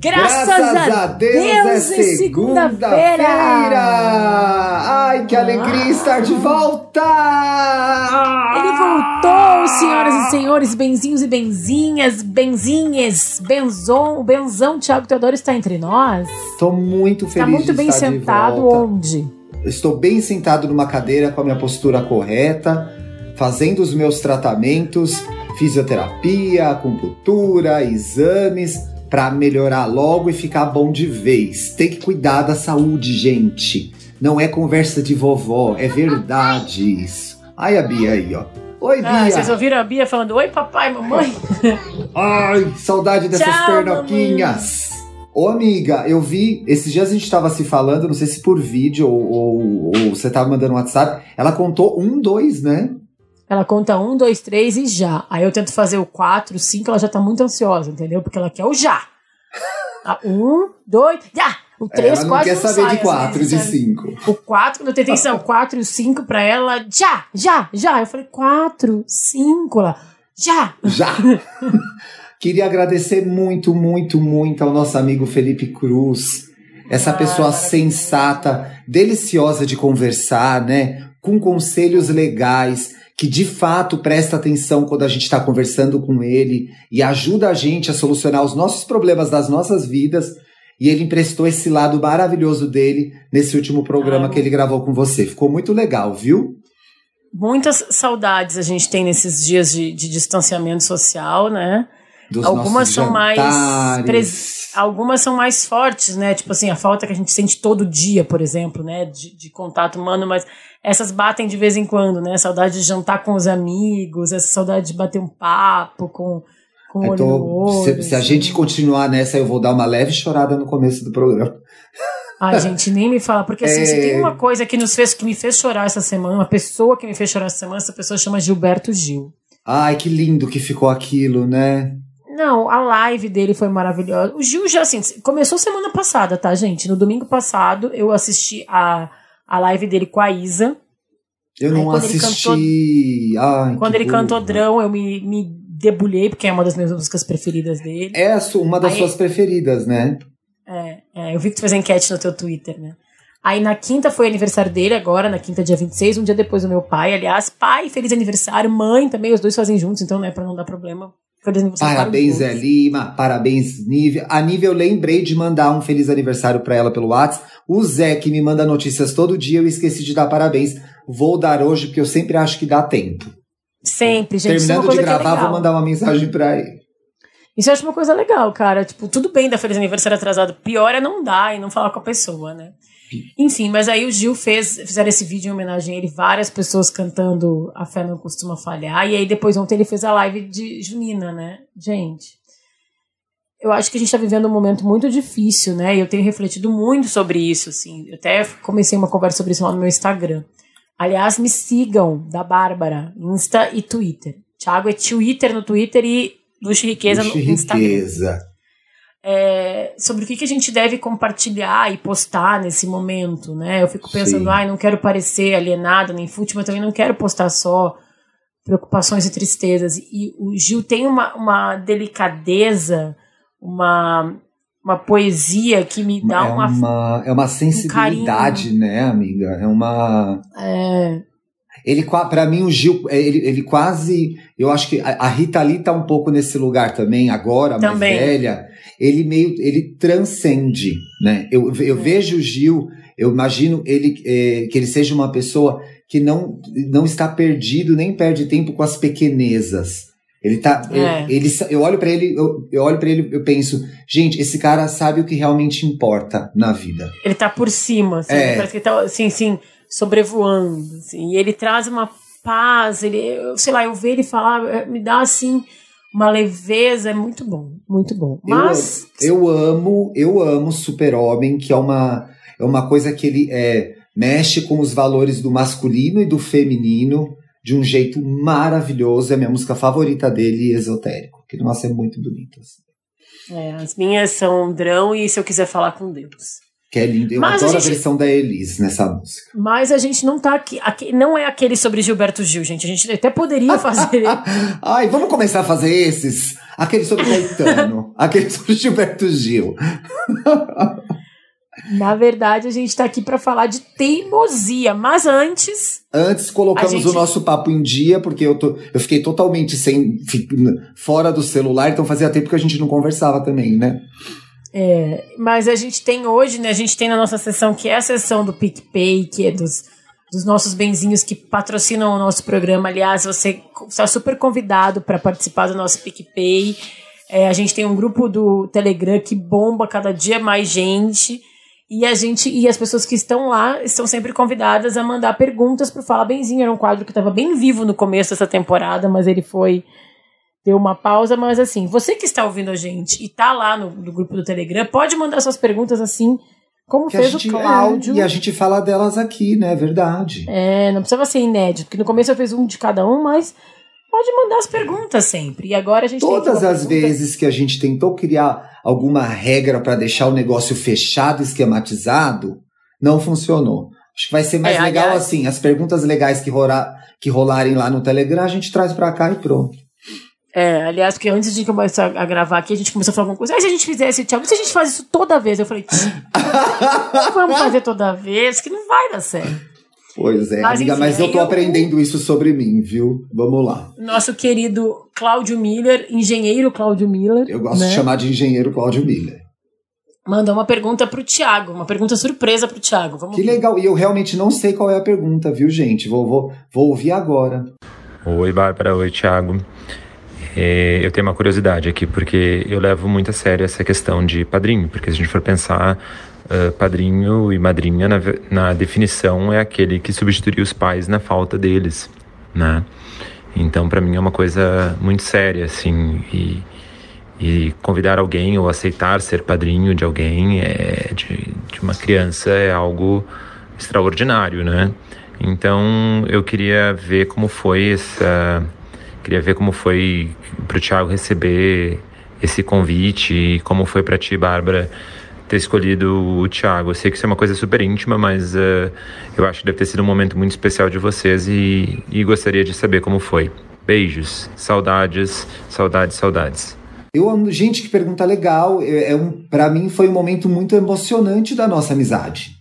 Graças, Graças a, Deus, Deus é segunda-feira! Ai, que alegria estar de volta! Ele voltou, senhoras e senhores, benzinhos e benzinhas, benzinhas, benzon, o benzão Thiago Teodoro está entre nós. Estou muito feliz Está muito bem sentado onde? Estou bem sentado numa cadeira com a minha postura correta, fazendo os meus tratamentos, fisioterapia, acupuntura, exames para melhorar logo e ficar bom de vez. Tem que cuidar da saúde, gente. Não é conversa de vovó, é verdade isso. Ai, a Bia aí, ó. Oi, ah, Bia. vocês ouviram a Bia falando oi, papai, mamãe? Ai, saudade dessas Tchau, pernoquinhas. Mamãe. Ô, amiga, eu vi. Esses dias a gente tava se falando, não sei se por vídeo ou, ou, ou você tava mandando um WhatsApp. Ela contou um, dois, né? Ela conta um, dois, três e já. Aí eu tento fazer o quatro, cinco, ela já tá muito ansiosa, entendeu? Porque ela quer o já. Ah, um, dois, já! O é, três, ela não quer saber sai, de quatro, de cinco. O quatro, quando eu tentei ser o quatro e o cinco pra ela, já, já, já. Eu falei, quatro, cinco, lá, já! Já! Queria agradecer muito, muito, muito ao nosso amigo Felipe Cruz. Essa ah, pessoa sensata, deliciosa de conversar, né? Com conselhos legais que de fato presta atenção quando a gente está conversando com ele e ajuda a gente a solucionar os nossos problemas das nossas vidas. E ele emprestou esse lado maravilhoso dele nesse último programa que ele gravou com você. Ficou muito legal, viu? Muitas saudades a gente tem nesses dias de, de distanciamento social, né? Dos algumas são mais pres... algumas são mais fortes, né? Tipo assim, a falta que a gente sente todo dia, por exemplo, né? De, de, contato humano, mas essas batem de vez em quando, né? Saudade de jantar com os amigos, essa saudade de bater um papo com, com o olho no olho. Se, se a assim. gente continuar nessa, eu vou dar uma leve chorada no começo do programa. Ai, gente, nem me fala, porque assim, é... se tem uma coisa que nos fez, que me fez chorar essa semana, uma pessoa que me fez chorar essa semana, essa pessoa chama Gilberto Gil. Ai, que lindo que ficou aquilo, né? Não, a live dele foi maravilhosa. O Gil já, assim, começou semana passada, tá, gente? No domingo passado eu assisti a, a live dele com a Isa. Eu não Aí, assisti. Cantou, Ai, quando ele burra. cantou Drão, eu me, me debulhei, porque é uma das minhas músicas preferidas dele. É uma das Aí, suas preferidas, né? É, é, eu vi que tu fez enquete no teu Twitter, né? Aí na quinta foi aniversário dele, agora, na quinta, dia 26, um dia depois do meu pai. Aliás, pai, feliz aniversário, mãe também, os dois fazem juntos, então, né, pra não dar problema. Parabéns, Zé Lima. Parabéns, Nívia. A Nívia, eu lembrei de mandar um feliz aniversário para ela pelo WhatsApp. O Zé, que me manda notícias todo dia, eu esqueci de dar parabéns. Vou dar hoje, porque eu sempre acho que dá tempo. Sempre, gente. É Terminando de é gravar, é vou mandar uma mensagem para ele. Isso eu acho uma coisa legal, cara. Tipo, tudo bem dar feliz aniversário atrasado. Pior é não dar e não falar com a pessoa, né? Enfim, mas aí o Gil fez, fizeram esse vídeo em homenagem a ele, várias pessoas cantando A Fé Não Costuma Falhar, e aí depois ontem ele fez a live de Junina, né? Gente, eu acho que a gente está vivendo um momento muito difícil, né? E eu tenho refletido muito sobre isso, assim. Eu até comecei uma conversa sobre isso lá no meu Instagram. Aliás, me sigam, da Bárbara, Insta e Twitter. Thiago é Twitter no Twitter e Luxo Riqueza Luxo no Instagram. Riqueza é, sobre o que, que a gente deve compartilhar e postar nesse momento, né? Eu fico pensando, ai, ah, não quero parecer alienada nem fútil, mas também não quero postar só preocupações e tristezas. E o Gil tem uma, uma delicadeza, uma, uma poesia que me dá é uma, uma É uma sensibilidade, um né, amiga? É uma. É. Ele, para mim, o Gil, é, ele, ele quase. Eu acho que a Rita Lee tá um pouco nesse lugar também, agora, também. mais velha ele meio, ele transcende, né? Eu, eu é. vejo o Gil, eu imagino ele, é, que ele seja uma pessoa que não, não está perdido, nem perde tempo com as pequenezas. Ele tá, é. ele, ele, eu olho para ele, eu, eu olho para ele, eu penso, gente, esse cara sabe o que realmente importa na vida. Ele tá por cima, assim, é. parece que ele tá, assim, assim, sobrevoando, assim, e ele traz uma paz, ele, sei lá, eu ver ele falar, me dá assim, uma leveza, é muito bom, muito bom. Mas eu, eu amo, eu amo Super-Homem, que é uma é uma coisa que ele é, mexe com os valores do masculino e do feminino de um jeito maravilhoso. É a minha música favorita dele, Esotérico, que nossa é muito bonita. Assim. É, as minhas são Drão e Se Eu Quiser Falar com Deus. Que é lindo. Eu Mas adoro a, gente... a, versão da Elis nessa música. Mas a gente não tá aqui, aqui. Não é aquele sobre Gilberto Gil, gente. A gente até poderia fazer. Ai, vamos começar a fazer esses. Aquele sobre Caetano. aquele sobre Gilberto Gil. Na verdade, a gente está aqui para falar de teimosia, mas antes. Antes colocamos gente... o nosso papo em dia, porque eu, tô, eu fiquei totalmente sem, fora do celular, então fazia tempo que a gente não conversava também, né? É, mas a gente tem hoje, né? A gente tem na nossa sessão, que é a sessão do PicPay, que é dos, dos nossos benzinhos que patrocinam o nosso programa. Aliás, você está super convidado para participar do nosso PicPay. É, a gente tem um grupo do Telegram que bomba cada dia mais gente. E a gente e as pessoas que estão lá estão sempre convidadas a mandar perguntas para o Fala Benzinho. Era um quadro que estava bem vivo no começo dessa temporada, mas ele foi deu uma pausa, mas assim, você que está ouvindo a gente e tá lá no, no grupo do Telegram, pode mandar suas perguntas assim, como que fez gente, o Cláudio. É, e a gente fala delas aqui, né? Verdade. É, não precisava ser inédito, porque no começo eu fiz um de cada um, mas pode mandar as perguntas sempre. E agora a gente Todas as pergunta... vezes que a gente tentou criar alguma regra para deixar o negócio fechado, esquematizado, não funcionou. Acho que vai ser mais é, legal aliás... assim, as perguntas legais que, rolar, que rolarem lá no Telegram, a gente traz para cá e pronto. É, aliás, porque antes de começar a gravar aqui, a gente começou a falar alguma coisa. Aí se a gente fizesse, Thiago, se a gente faz isso toda vez? Eu falei, não vamos fazer toda vez, que não vai dar certo. Pois é, mas, amiga, enfim, mas eu tô eu... aprendendo isso sobre mim, viu? Vamos lá. Nosso querido Cláudio Miller, engenheiro Cláudio Miller. Eu gosto né? de chamar de engenheiro Cláudio Miller. Mandou uma pergunta pro Thiago, uma pergunta surpresa pro Thiago. Vamos que ver. legal, e eu realmente não sei qual é a pergunta, viu, gente? Vou, vou, vou ouvir agora. Oi, Bárbara, oi, Thiago. É, eu tenho uma curiosidade aqui, porque eu levo muito a sério essa questão de padrinho, porque se a gente for pensar, uh, padrinho e madrinha, na, na definição, é aquele que substitui os pais na falta deles, né? Então, para mim é uma coisa muito séria, assim, e, e convidar alguém ou aceitar ser padrinho de alguém, é, de, de uma criança, é algo extraordinário, né? Então, eu queria ver como foi essa Queria ver como foi para o Thiago receber esse convite e como foi para ti, Bárbara, ter escolhido o Thiago. Eu sei que isso é uma coisa super íntima, mas uh, eu acho que deve ter sido um momento muito especial de vocês e, e gostaria de saber como foi. Beijos, saudades, saudades, saudades. Eu, gente, que pergunta legal. É, é um, para mim foi um momento muito emocionante da nossa amizade.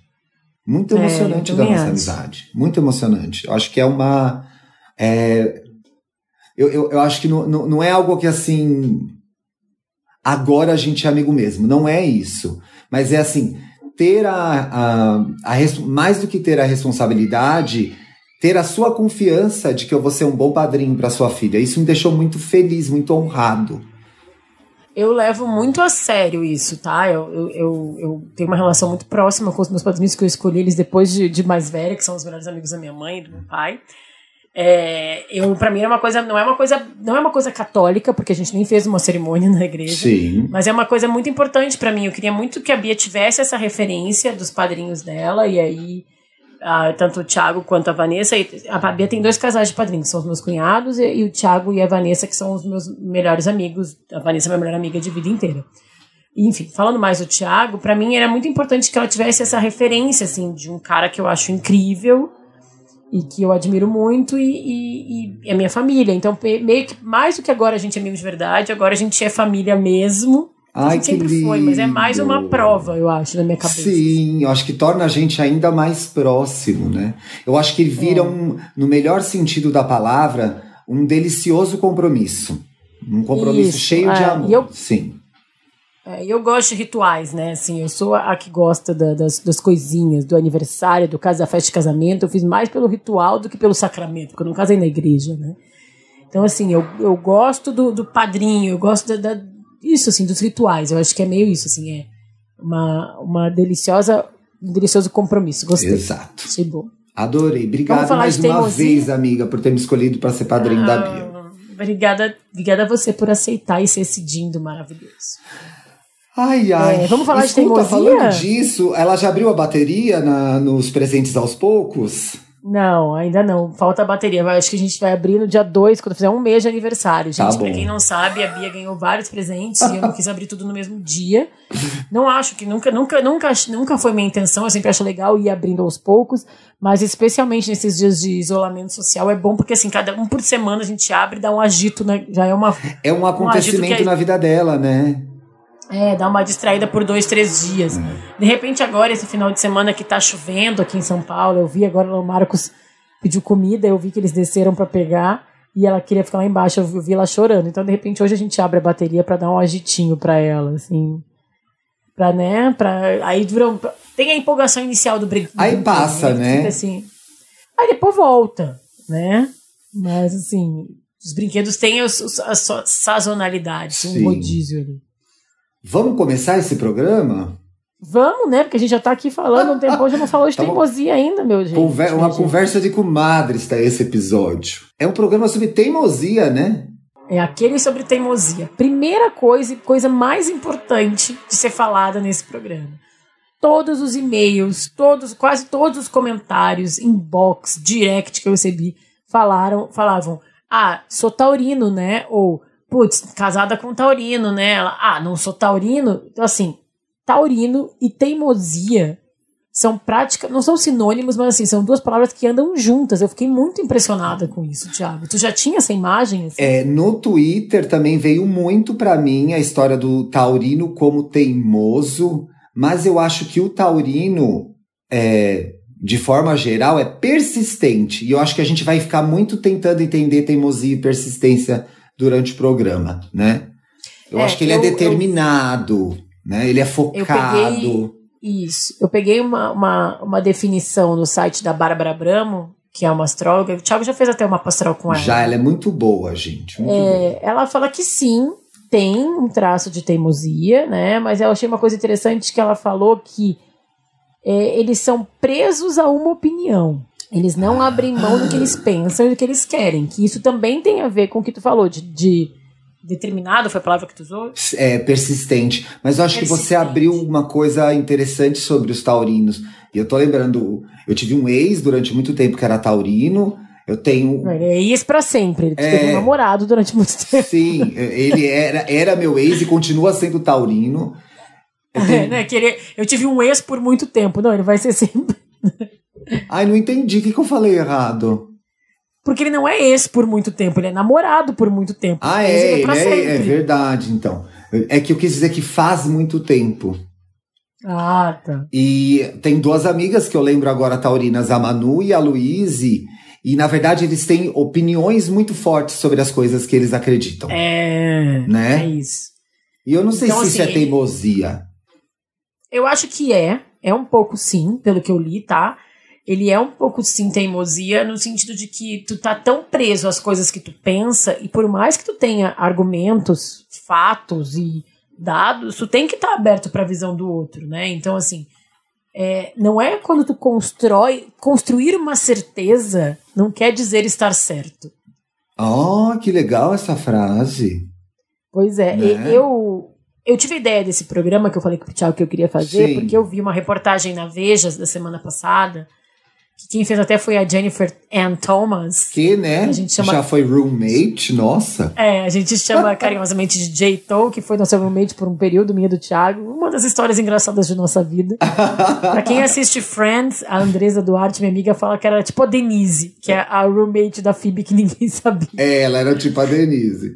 Muito é, emocionante é, da nossa acho. amizade. Muito emocionante. Eu acho que é uma. É, eu, eu, eu acho que não, não, não é algo que assim. Agora a gente é amigo mesmo. Não é isso. Mas é assim, ter a, a, a, mais do que ter a responsabilidade, ter a sua confiança de que eu vou ser um bom padrinho para sua filha. Isso me deixou muito feliz, muito honrado. Eu levo muito a sério isso, tá? Eu, eu, eu, eu, tenho uma relação muito próxima com os meus padrinhos que eu escolhi eles depois de, de mais velha, que são os melhores amigos da minha mãe e do meu pai. É, eu para mim é uma coisa não é uma coisa não é uma coisa católica porque a gente nem fez uma cerimônia na igreja. Sim. mas é uma coisa muito importante para mim. Eu queria muito que a Bia tivesse essa referência dos padrinhos dela e aí ah, tanto o Thiago quanto a Vanessa a Bia tem dois casais de padrinhos são os meus cunhados e, e, o Thiago e a Vanessa que são os meus melhores amigos. A Vanessa é minha melhor amiga de vida inteira. Enfim falando mais do Thiago para mim era muito importante que ela tivesse essa referência assim de um cara que eu acho incrível e que eu admiro muito e, e, e, é minha família. Então, meio que mais do que agora a gente é amigo de verdade, agora a gente é família mesmo. Ai, a gente sempre lindo. foi, mas é mais uma prova, eu acho, na minha cabeça. Sim, eu acho que torna a gente ainda mais próximo, né? Eu acho que vira é. um, no melhor sentido da palavra, um delicioso compromisso. Um compromisso Isso, cheio é. de amor. Eu, Sim. É, eu gosto de rituais, né? Assim, eu sou a que gosta da, das, das coisinhas, do aniversário, do caso, da festa de casamento. Eu fiz mais pelo ritual do que pelo sacramento, porque eu não casei na igreja, né? Então, assim, eu, eu gosto do, do padrinho, eu gosto da, da, isso, assim, dos rituais. Eu acho que é meio isso, assim, é uma, uma deliciosa, um delicioso compromisso. Gostei. Exato. Achei bom. Adorei. Obrigado mais uma vez, amiga, por ter me escolhido para ser padrinho ah, da Bia. Obrigada, obrigada a você por aceitar e ser esse dindo maravilhoso. Ai, ai. É, vamos falar Escuta, de teimosia? falando disso, ela já abriu a bateria na, nos presentes aos poucos? Não, ainda não. Falta a bateria. Acho que a gente vai abrir no dia 2, quando fizer um mês de aniversário. Gente, tá pra quem não sabe, a Bia ganhou vários presentes e eu não quis abrir tudo no mesmo dia. Não acho que nunca, nunca, nunca, nunca foi minha intenção. Eu sempre acho legal ir abrindo aos poucos, mas especialmente nesses dias de isolamento social é bom porque assim, cada um por semana a gente abre e dá um agito, né? Já é uma. É um acontecimento um na vida dela, né? É, dá uma distraída por dois, três dias. Uhum. De repente, agora, esse final de semana que tá chovendo aqui em São Paulo, eu vi agora o Marcos pediu comida, eu vi que eles desceram para pegar e ela queria ficar lá embaixo, eu vi ela chorando. Então, de repente, hoje a gente abre a bateria para dar um agitinho para ela, assim. Pra, né, pra, aí dura, tem a empolgação inicial do brinquedo. Aí passa, né? Assim, aí depois volta, né? Mas, assim, os brinquedos têm as suas sazonalidades, um rodízio ali. Vamos começar esse programa? Vamos, né? Porque a gente já tá aqui falando um tempo, hoje não falou de tá teimosia ainda, meu gente. Conver uma gente. conversa de comadres está esse episódio. É um programa sobre teimosia, né? É aquele sobre teimosia. Primeira coisa e coisa mais importante de ser falada nesse programa. Todos os e-mails, todos, quase todos os comentários, inbox, direct que eu recebi, falaram, falavam: "Ah, sou taurino, né?" ou putz, casada com taurino, né? Ela, ah, não sou taurino. Então, assim, taurino e teimosia são práticas, não são sinônimos, mas assim, são duas palavras que andam juntas. Eu fiquei muito impressionada com isso, Thiago. Tu já tinha essa imagem? Assim? É, no Twitter também veio muito para mim a história do taurino como teimoso, mas eu acho que o taurino, é, de forma geral, é persistente. E eu acho que a gente vai ficar muito tentando entender teimosia e persistência durante o programa, né? Eu é, acho que ele é eu, é determinado, eu, né? Ele é focado. Peguei, isso. Eu peguei uma, uma, uma definição no site da Bárbara Bramo, que é uma astróloga. O Thiago já fez até uma pastoral com ela. Já, ela é muito boa, gente. Muito é, boa. Ela fala que sim, tem um traço de teimosia, né? Mas eu achei uma coisa interessante que ela falou que é, eles são presos a uma opinião. Eles não abrem mão do que eles pensam e do que eles querem. Que isso também tem a ver com o que tu falou, de, de determinado, foi a palavra que tu usou? É, persistente. Mas eu acho que você abriu uma coisa interessante sobre os taurinos. E eu tô lembrando, eu tive um ex durante muito tempo que era taurino. Eu tenho. Ele é ex pra sempre. Ele é... teve um namorado durante muito tempo. Sim, ele era, era meu ex e continua sendo taurino. Eu, tenho... é, né, ele, eu tive um ex por muito tempo. Não, ele vai ser sempre. Ai, não entendi. O que, que eu falei errado? Porque ele não é ex por muito tempo, ele é namorado por muito tempo. Ah, é, ele é, é, verdade, então. É que eu quis dizer que faz muito tempo. Ah, tá. E tem duas amigas que eu lembro agora, taurinas, a Manu e a Luíse. E, na verdade, eles têm opiniões muito fortes sobre as coisas que eles acreditam. É. Né? É isso. E eu não sei então, se assim, isso é teimosia. Eu acho que é. É um pouco sim, pelo que eu li, tá? Ele é um pouco sim teimosia no sentido de que tu tá tão preso às coisas que tu pensa e por mais que tu tenha argumentos, fatos e dados, tu tem que estar tá aberto para a visão do outro, né? Então assim, é, não é quando tu constrói, construir uma certeza não quer dizer estar certo. Oh, que legal essa frase. Pois é, né? eu eu tive a ideia desse programa que eu falei com o Thiago que eu queria fazer, Sim. porque eu vi uma reportagem na Veja da semana passada quem fez até foi a Jennifer Ann Thomas. Que, né? A gente chama... Já foi roommate, nossa. É, a gente chama carinhosamente de J. Toe, que foi nossa roommate por um período, minha do Thiago. Uma das histórias engraçadas de nossa vida. pra quem assiste Friends, a Andresa Duarte, minha amiga, fala que era tipo a Denise, que é a roommate da Phoebe que ninguém sabia. É, ela era tipo a Denise.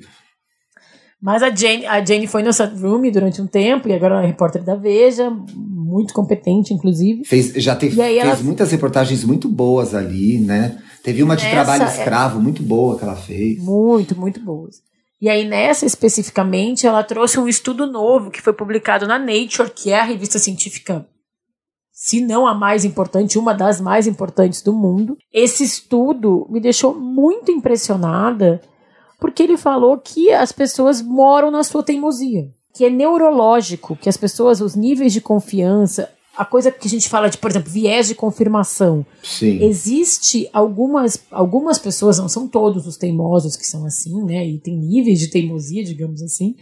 Mas a Jane, a Jane foi nossa room durante um tempo e agora ela é repórter da Veja, muito competente, inclusive. Fez, já teve, fez ela... muitas reportagens muito boas ali, né? Teve uma de trabalho é escravo é... muito boa que ela fez. Muito, muito boas. E aí, nessa especificamente, ela trouxe um estudo novo que foi publicado na Nature, que é a revista científica, se não a mais importante, uma das mais importantes do mundo. Esse estudo me deixou muito impressionada porque ele falou que as pessoas moram na sua teimosia, que é neurológico, que as pessoas, os níveis de confiança, a coisa que a gente fala de, por exemplo, viés de confirmação. Sim. Existe algumas, algumas pessoas, não são todos os teimosos que são assim, né? E tem níveis de teimosia, digamos assim.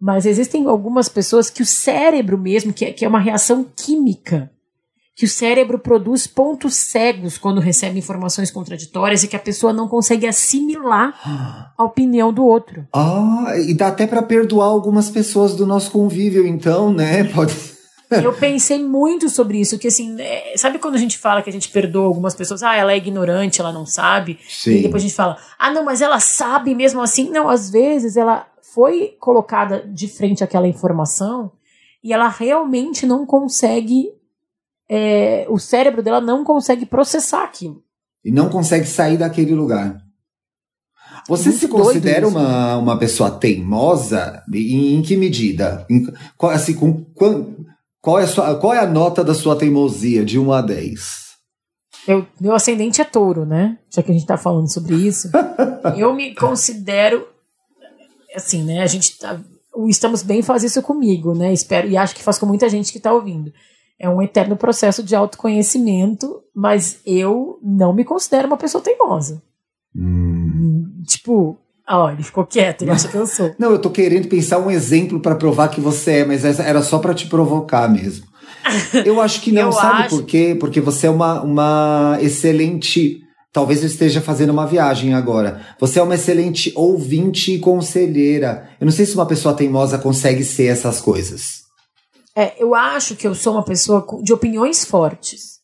Mas existem algumas pessoas que o cérebro mesmo, que é, que é uma reação química, que o cérebro produz pontos cegos quando recebe informações contraditórias e que a pessoa não consegue assimilar a opinião do outro. Ah, e dá até para perdoar algumas pessoas do nosso convívio, então, né? Pode. Eu pensei muito sobre isso, que assim, é, sabe quando a gente fala que a gente perdoa algumas pessoas, ah, ela é ignorante, ela não sabe, Sim. e depois a gente fala, ah, não, mas ela sabe mesmo assim. Não, às vezes ela foi colocada de frente àquela informação e ela realmente não consegue é, o cérebro dela não consegue processar aquilo. E não consegue sair daquele lugar. Você Muito se considera uma, uma pessoa teimosa? Em, em que medida? Em, qual, assim, com, qual, qual, é sua, qual é a nota da sua teimosia, de 1 a 10? Eu, meu ascendente é touro, né? Já que a gente tá falando sobre isso. eu me considero. Assim, né? A gente tá, o Estamos Bem faz isso comigo, né? Espero, e acho que faz com muita gente que tá ouvindo é um eterno processo de autoconhecimento, mas eu não me considero uma pessoa teimosa. Hum. Tipo, ó, ele ficou quieto, ele acha que eu sou. Não, eu tô querendo pensar um exemplo para provar que você é, mas era só para te provocar mesmo. Eu acho que não, sabe acho... por quê? Porque você é uma, uma excelente. Talvez eu esteja fazendo uma viagem agora. Você é uma excelente ouvinte e conselheira. Eu não sei se uma pessoa teimosa consegue ser essas coisas. É, eu acho que eu sou uma pessoa de opiniões fortes.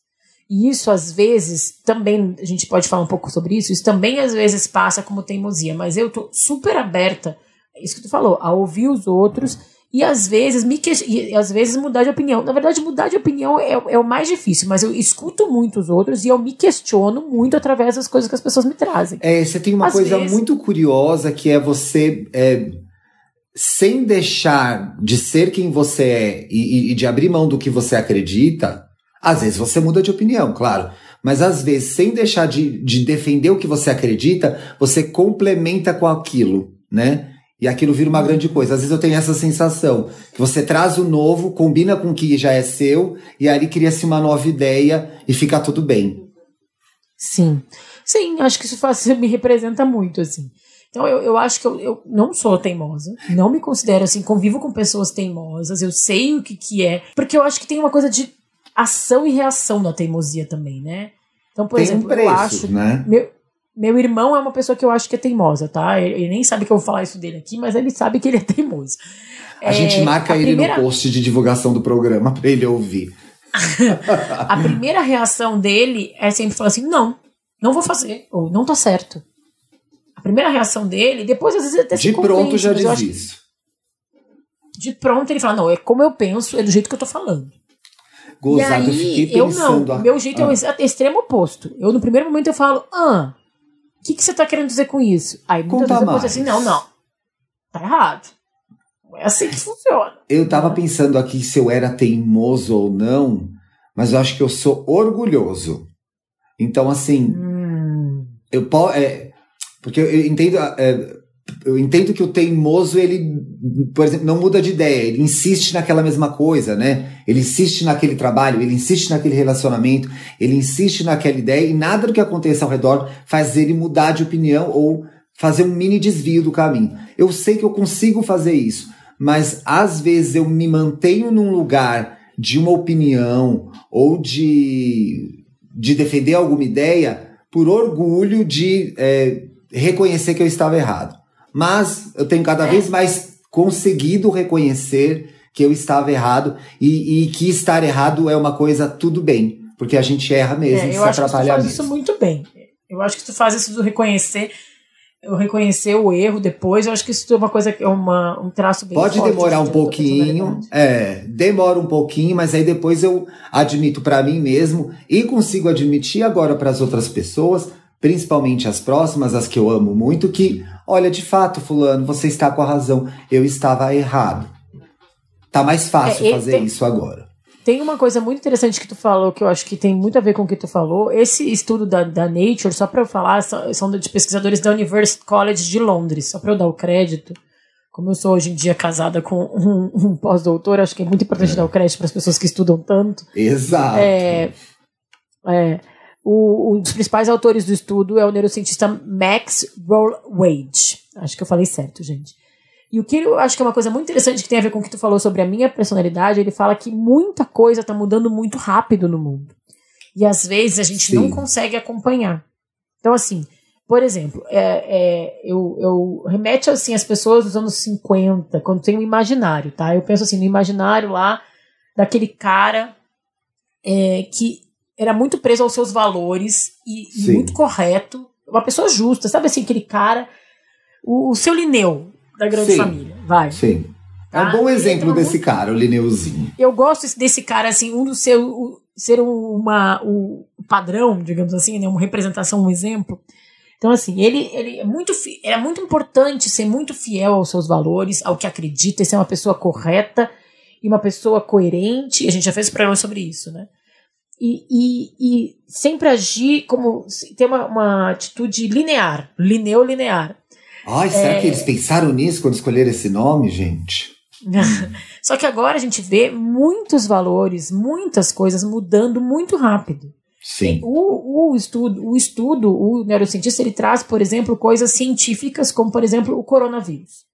E isso, às vezes, também, a gente pode falar um pouco sobre isso, isso também às vezes passa como teimosia, mas eu tô super aberta, é isso que tu falou, a ouvir os outros e às vezes me que... e, às vezes mudar de opinião. Na verdade, mudar de opinião é, é o mais difícil, mas eu escuto muito os outros e eu me questiono muito através das coisas que as pessoas me trazem. É, você tem uma às coisa vezes... muito curiosa que é você. É sem deixar de ser quem você é e, e, de abrir mão do que você acredita, às vezes você muda de opinião, claro. Mas às vezes, sem deixar de, de defender o que você acredita, você complementa com aquilo, né? E aquilo vira uma grande coisa. Às vezes eu tenho essa sensação que você traz o novo, combina com o que já é seu, e ali cria-se uma nova ideia e fica tudo bem. Sim. Sim, acho que isso faz, me representa muito, assim. Então eu, eu acho que eu, eu não sou teimosa, não me considero assim, convivo com pessoas teimosas, eu sei o que, que é, porque eu acho que tem uma coisa de ação e reação na teimosia também, né? Então, por tem exemplo, preço, eu acho. Né? Meu, meu irmão é uma pessoa que eu acho que é teimosa, tá? Ele, nem sabe que eu vou falar isso dele aqui, mas ele sabe que ele é teimoso. A é, gente marca a ele primeira... no post de divulgação do programa para ele ouvir. a primeira reação dele é sempre falar assim: não, não vou fazer, ou não tá certo. A primeira reação dele, depois às vezes até De se pronto já diz isso. De pronto ele fala, não, é como eu penso, é do jeito que eu tô falando. Gozado, e aí, eu, eu não, a... meu jeito ah. é o extremo oposto. Eu no primeiro momento eu falo, ah, o que, que você tá querendo dizer com isso? Aí muitas Conta vezes depois assim, não, não, tá errado. Não é assim que funciona. Eu tava pensando aqui se eu era teimoso ou não, mas eu acho que eu sou orgulhoso. Então, assim, hum. eu posso. É, porque eu entendo, é, eu entendo que o teimoso, ele, por exemplo, não muda de ideia, ele insiste naquela mesma coisa, né? Ele insiste naquele trabalho, ele insiste naquele relacionamento, ele insiste naquela ideia e nada do que aconteça ao redor faz ele mudar de opinião ou fazer um mini desvio do caminho. Eu sei que eu consigo fazer isso, mas às vezes eu me mantenho num lugar de uma opinião ou de, de defender alguma ideia por orgulho de. É, reconhecer que eu estava errado. Mas eu tenho cada vez mais conseguido reconhecer que eu estava errado e, e que estar errado é uma coisa tudo bem, porque a gente erra mesmo, é, se atrapalha mesmo. isso muito bem. Eu acho que tu faz isso do reconhecer eu reconhecer o erro depois, eu acho que isso é uma coisa, é uma, um traço bem Pode demorar um pouquinho, é, demora um pouquinho, mas aí depois eu admito para mim mesmo e consigo admitir agora para as outras pessoas principalmente as próximas, as que eu amo muito, que, olha, de fato, fulano, você está com a razão, eu estava errado. Tá mais fácil é, fazer tem, isso agora. Tem uma coisa muito interessante que tu falou, que eu acho que tem muito a ver com o que tu falou. Esse estudo da, da Nature, só para eu falar, são de pesquisadores da University College de Londres, só para eu dar o crédito. Como eu sou hoje em dia casada com um, um pós-doutor, acho que é muito importante é. dar o crédito para as pessoas que estudam tanto. Exato. É, é, o, um dos principais autores do estudo é o neurocientista Max Rollwage. Acho que eu falei certo, gente. E o que eu acho que é uma coisa muito interessante que tem a ver com o que tu falou sobre a minha personalidade, ele fala que muita coisa está mudando muito rápido no mundo. E às vezes a gente Sim. não consegue acompanhar. Então, assim, por exemplo, é, é, eu, eu remete assim as pessoas dos anos 50, quando tem o um imaginário, tá? Eu penso assim, no imaginário lá daquele cara é, que era muito preso aos seus valores e, e, muito correto, uma pessoa justa, sabe assim, aquele cara, o, o seu Lineu da grande Sim. família, vai. Sim. É um tá? bom exemplo desse cara, o Lineuzinho. Eu gosto desse cara, assim, um do seu. ser uma, o padrão, digamos assim, né? Uma representação, um exemplo. Então, assim, ele, ele é muito é muito importante ser muito fiel aos seus valores, ao que acredita, ser uma pessoa correta e uma pessoa coerente. A gente já fez programa sobre isso, né? E, e, e sempre agir como. ter uma, uma atitude linear, lineu-linear. Ai, será é... que eles pensaram nisso quando escolheram esse nome, gente? Só que agora a gente vê muitos valores, muitas coisas mudando muito rápido. Sim. O, o, estudo, o estudo, o neurocientista, ele traz, por exemplo, coisas científicas, como, por exemplo, o coronavírus.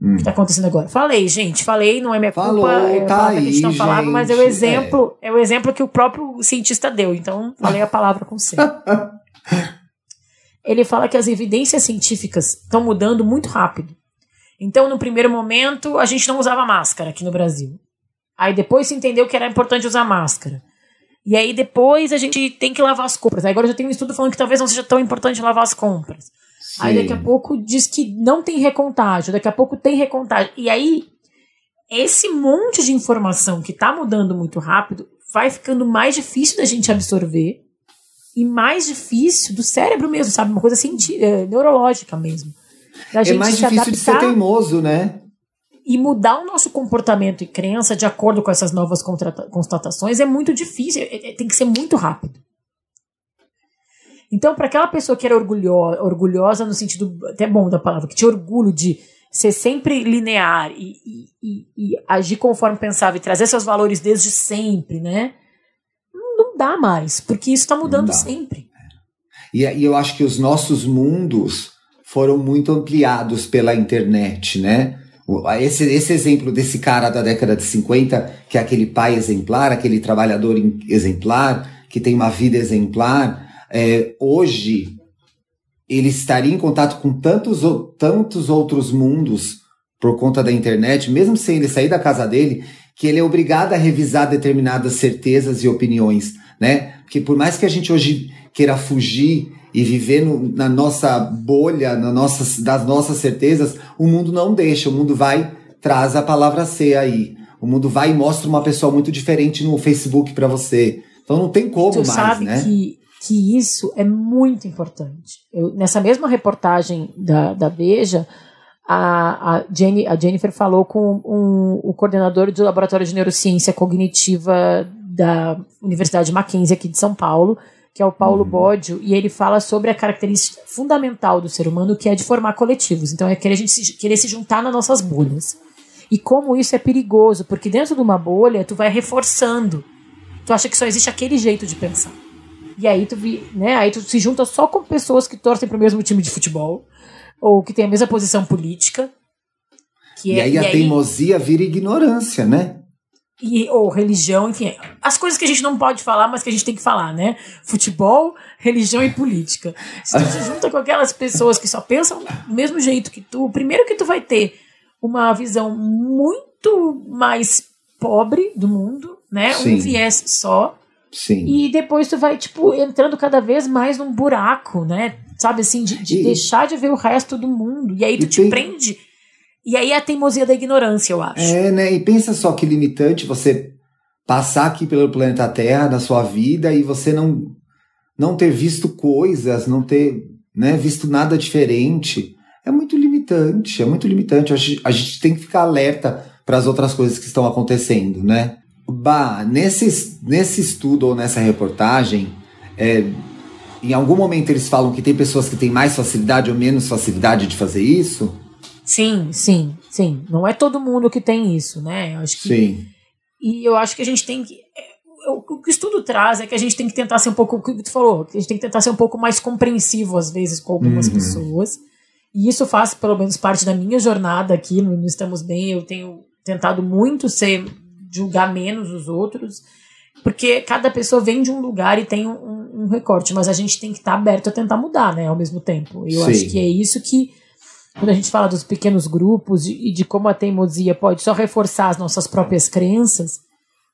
Hum. Que está acontecendo agora. Falei, gente, falei, não é minha Falou, culpa, é tá a gente não falava, mas é o exemplo, é. é. o exemplo que o próprio cientista deu, então falei a palavra com C. ele fala que as evidências científicas estão mudando muito rápido. Então, no primeiro momento, a gente não usava máscara aqui no Brasil. Aí depois se entendeu que era importante usar máscara. E aí depois a gente tem que lavar as compras. Aí agora já tem um estudo falando que talvez não seja tão importante lavar as compras. Sim. Aí daqui a pouco diz que não tem recontágio, daqui a pouco tem recontágio. E aí esse monte de informação que está mudando muito rápido vai ficando mais difícil da gente absorver e mais difícil do cérebro mesmo, sabe? Uma coisa assim, é, neurológica mesmo. é mais difícil de ser teimoso, né? E mudar o nosso comportamento e crença de acordo com essas novas constatações é muito difícil, é, é, tem que ser muito rápido. Então, para aquela pessoa que era orgulhosa, orgulhosa no sentido até bom da palavra, que tinha orgulho de ser sempre linear e, e, e, e agir conforme pensava e trazer seus valores desde sempre, né? Não dá mais, porque isso está mudando sempre. E, e eu acho que os nossos mundos foram muito ampliados pela internet, né? Esse, esse exemplo desse cara da década de 50, que é aquele pai exemplar, aquele trabalhador exemplar, que tem uma vida exemplar, é, hoje ele estaria em contato com tantos, tantos outros mundos por conta da internet, mesmo sem ele sair da casa dele, que ele é obrigado a revisar determinadas certezas e opiniões, né? Porque por mais que a gente hoje queira fugir e viver no, na nossa bolha, na nossas, das nossas certezas, o mundo não deixa. O mundo vai, traz a palavra C aí. O mundo vai e mostra uma pessoa muito diferente no Facebook para você. Então não tem como tu mais, sabe né? Que, que isso é muito importante. Eu, nessa mesma reportagem da, da Veja, a, a, Jenny, a Jennifer falou com um, o coordenador do Laboratório de Neurociência Cognitiva da Universidade Mackenzie aqui de São Paulo, que é o Paulo uhum. Bódio, e ele fala sobre a característica fundamental do ser humano, que é de formar coletivos. Então é querer, a gente se, querer se juntar nas nossas bolhas. E como isso é perigoso, porque dentro de uma bolha tu vai reforçando. Tu acha que só existe aquele jeito de pensar. E aí tu, né, aí tu se junta só com pessoas que torcem para o mesmo time de futebol, ou que têm a mesma posição política. e é, aí e a aí, teimosia vira ignorância, né? e, ou religião, enfim, as coisas que a gente não pode falar, mas que a gente tem que falar, né? Futebol, religião e política. Se tu se junta com aquelas pessoas que só pensam do mesmo jeito que tu, primeiro que tu vai ter uma visão muito mais pobre do mundo, né? Sim. Um viés só. Sim. E depois tu vai, tipo, entrando cada vez mais num buraco, né? Sabe assim, de, de e, deixar de ver o resto do mundo. E aí tu te tem... prende e aí é a teimosia da ignorância, eu acho. É, né? E pensa só que limitante você passar aqui pelo planeta Terra na sua vida e você não não ter visto coisas, não ter né, visto nada diferente. É muito limitante, é muito limitante. A gente, a gente tem que ficar alerta para as outras coisas que estão acontecendo, né? Bah, nesse, nesse estudo ou nessa reportagem, é, em algum momento eles falam que tem pessoas que têm mais facilidade ou menos facilidade de fazer isso. Sim, sim, sim. Não é todo mundo que tem isso, né? Eu acho que, sim. E eu acho que a gente tem que. É, o que o estudo traz é que a gente tem que tentar ser um pouco. O que tu falou, que a gente tem que tentar ser um pouco mais compreensivo, às vezes, com algumas uhum. pessoas. E isso faz, pelo menos, parte da minha jornada aqui no, no Estamos Bem. Eu tenho tentado muito ser julgar menos os outros, porque cada pessoa vem de um lugar e tem um, um recorte, mas a gente tem que estar tá aberto a tentar mudar, né, ao mesmo tempo. Eu Sim. acho que é isso que, quando a gente fala dos pequenos grupos e de, de como a teimosia pode só reforçar as nossas próprias crenças,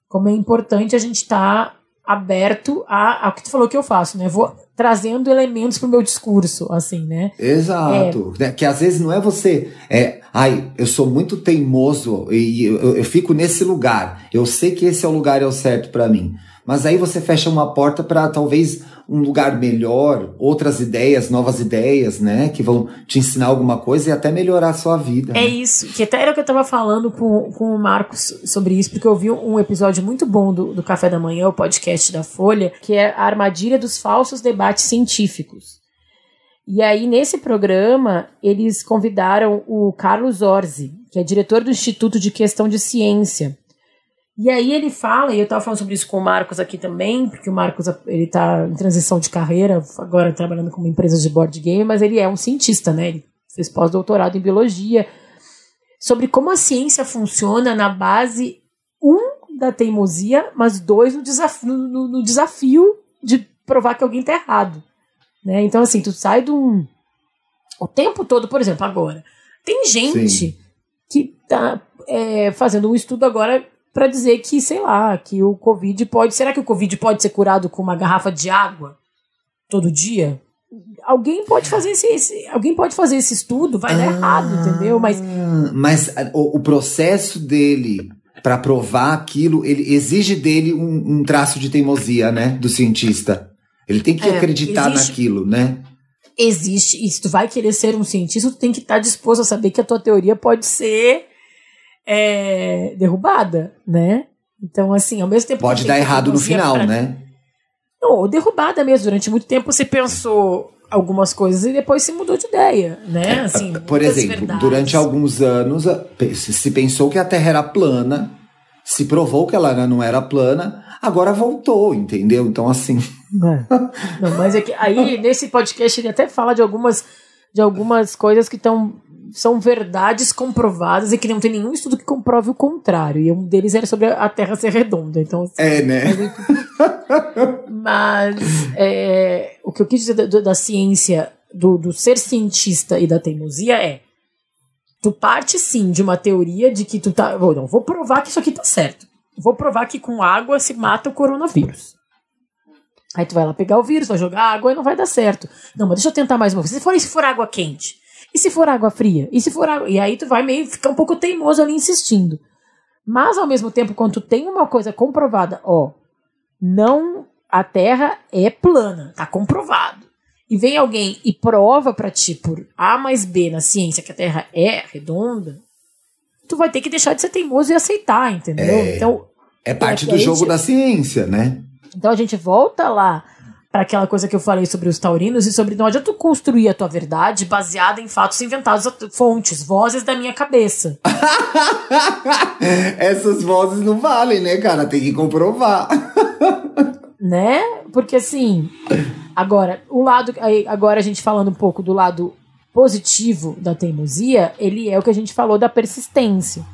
como é importante a gente estar tá aberto a, ao que tu falou que eu faço, né? Vou trazendo elementos pro meu discurso, assim, né? Exato. É, que às vezes não é você, é, ai, eu sou muito teimoso e eu, eu fico nesse lugar. Eu sei que esse é o lugar é o certo para mim. Mas aí você fecha uma porta para talvez um lugar melhor, outras ideias, novas ideias, né? Que vão te ensinar alguma coisa e até melhorar a sua vida. É né? isso, que até era o que eu tava falando com, com o Marcos sobre isso, porque eu vi um episódio muito bom do, do Café da Manhã, o podcast da Folha, que é a armadilha dos falsos debates científicos. E aí, nesse programa, eles convidaram o Carlos Orzi, que é diretor do Instituto de Questão de Ciência, e aí ele fala, e eu estava falando sobre isso com o Marcos aqui também, porque o Marcos ele tá em transição de carreira, agora trabalhando com uma empresa de board game, mas ele é um cientista, né? Ele fez pós-doutorado em biologia, sobre como a ciência funciona na base, um, da teimosia, mas dois, no desafio, no, no desafio de provar que alguém está errado. Né? Então, assim, tu sai de um. O tempo todo, por exemplo, agora. Tem gente Sim. que tá é, fazendo um estudo agora para dizer que, sei lá, que o Covid pode. Será que o Covid pode ser curado com uma garrafa de água todo dia? Alguém pode fazer esse, esse alguém pode fazer esse estudo, vai dar ah, errado, entendeu? Mas, mas o, o processo dele para provar aquilo, ele exige dele um, um, traço de teimosia, né, do cientista. Ele tem que é, acreditar existe, naquilo, né? Existe. E se tu vai querer ser um cientista, tu tem que estar tá disposto a saber que a tua teoria pode ser é, derrubada, né? Então, assim, ao mesmo tempo. Pode dar errado no final, pra... né? Não, derrubada mesmo. Durante muito tempo você pensou algumas coisas e depois se mudou de ideia, né? Assim, Por exemplo, verdades. durante alguns anos se pensou que a Terra era plana, se provou que ela não era plana, agora voltou, entendeu? Então, assim. É. Não, mas é que aí nesse podcast ele até fala de algumas de algumas coisas que estão são verdades comprovadas e que não tem nenhum estudo que comprove o contrário. E um deles era sobre a Terra ser redonda. Então, assim, é, né? Mas é, o que eu quis dizer da, da ciência, do, do ser cientista e da teimosia é tu parte sim de uma teoria de que tu tá. Vou, não, vou provar que isso aqui tá certo. Vou provar que com água se mata o coronavírus. Aí tu vai lá pegar o vírus, vai jogar água e não vai dar certo. Não, mas deixa eu tentar mais uma vez. Se for, se for água quente, e se for água fria? E se for água... E aí tu vai meio ficar um pouco teimoso ali insistindo. Mas ao mesmo tempo, quando tu tem uma coisa comprovada, ó, não a Terra é plana, tá comprovado. E vem alguém e prova para ti por A mais B na ciência que a Terra é redonda, tu vai ter que deixar de ser teimoso e aceitar, entendeu? É, então é parte do jogo gente, da ciência, né? Então a gente volta lá para aquela coisa que eu falei sobre os taurinos e sobre não adianta tu construir a tua verdade baseada em fatos inventados, fontes, vozes da minha cabeça. Essas vozes não valem, né, cara? Tem que comprovar. né? Porque assim, agora, o lado agora a gente falando um pouco do lado positivo da teimosia, ele é o que a gente falou da persistência.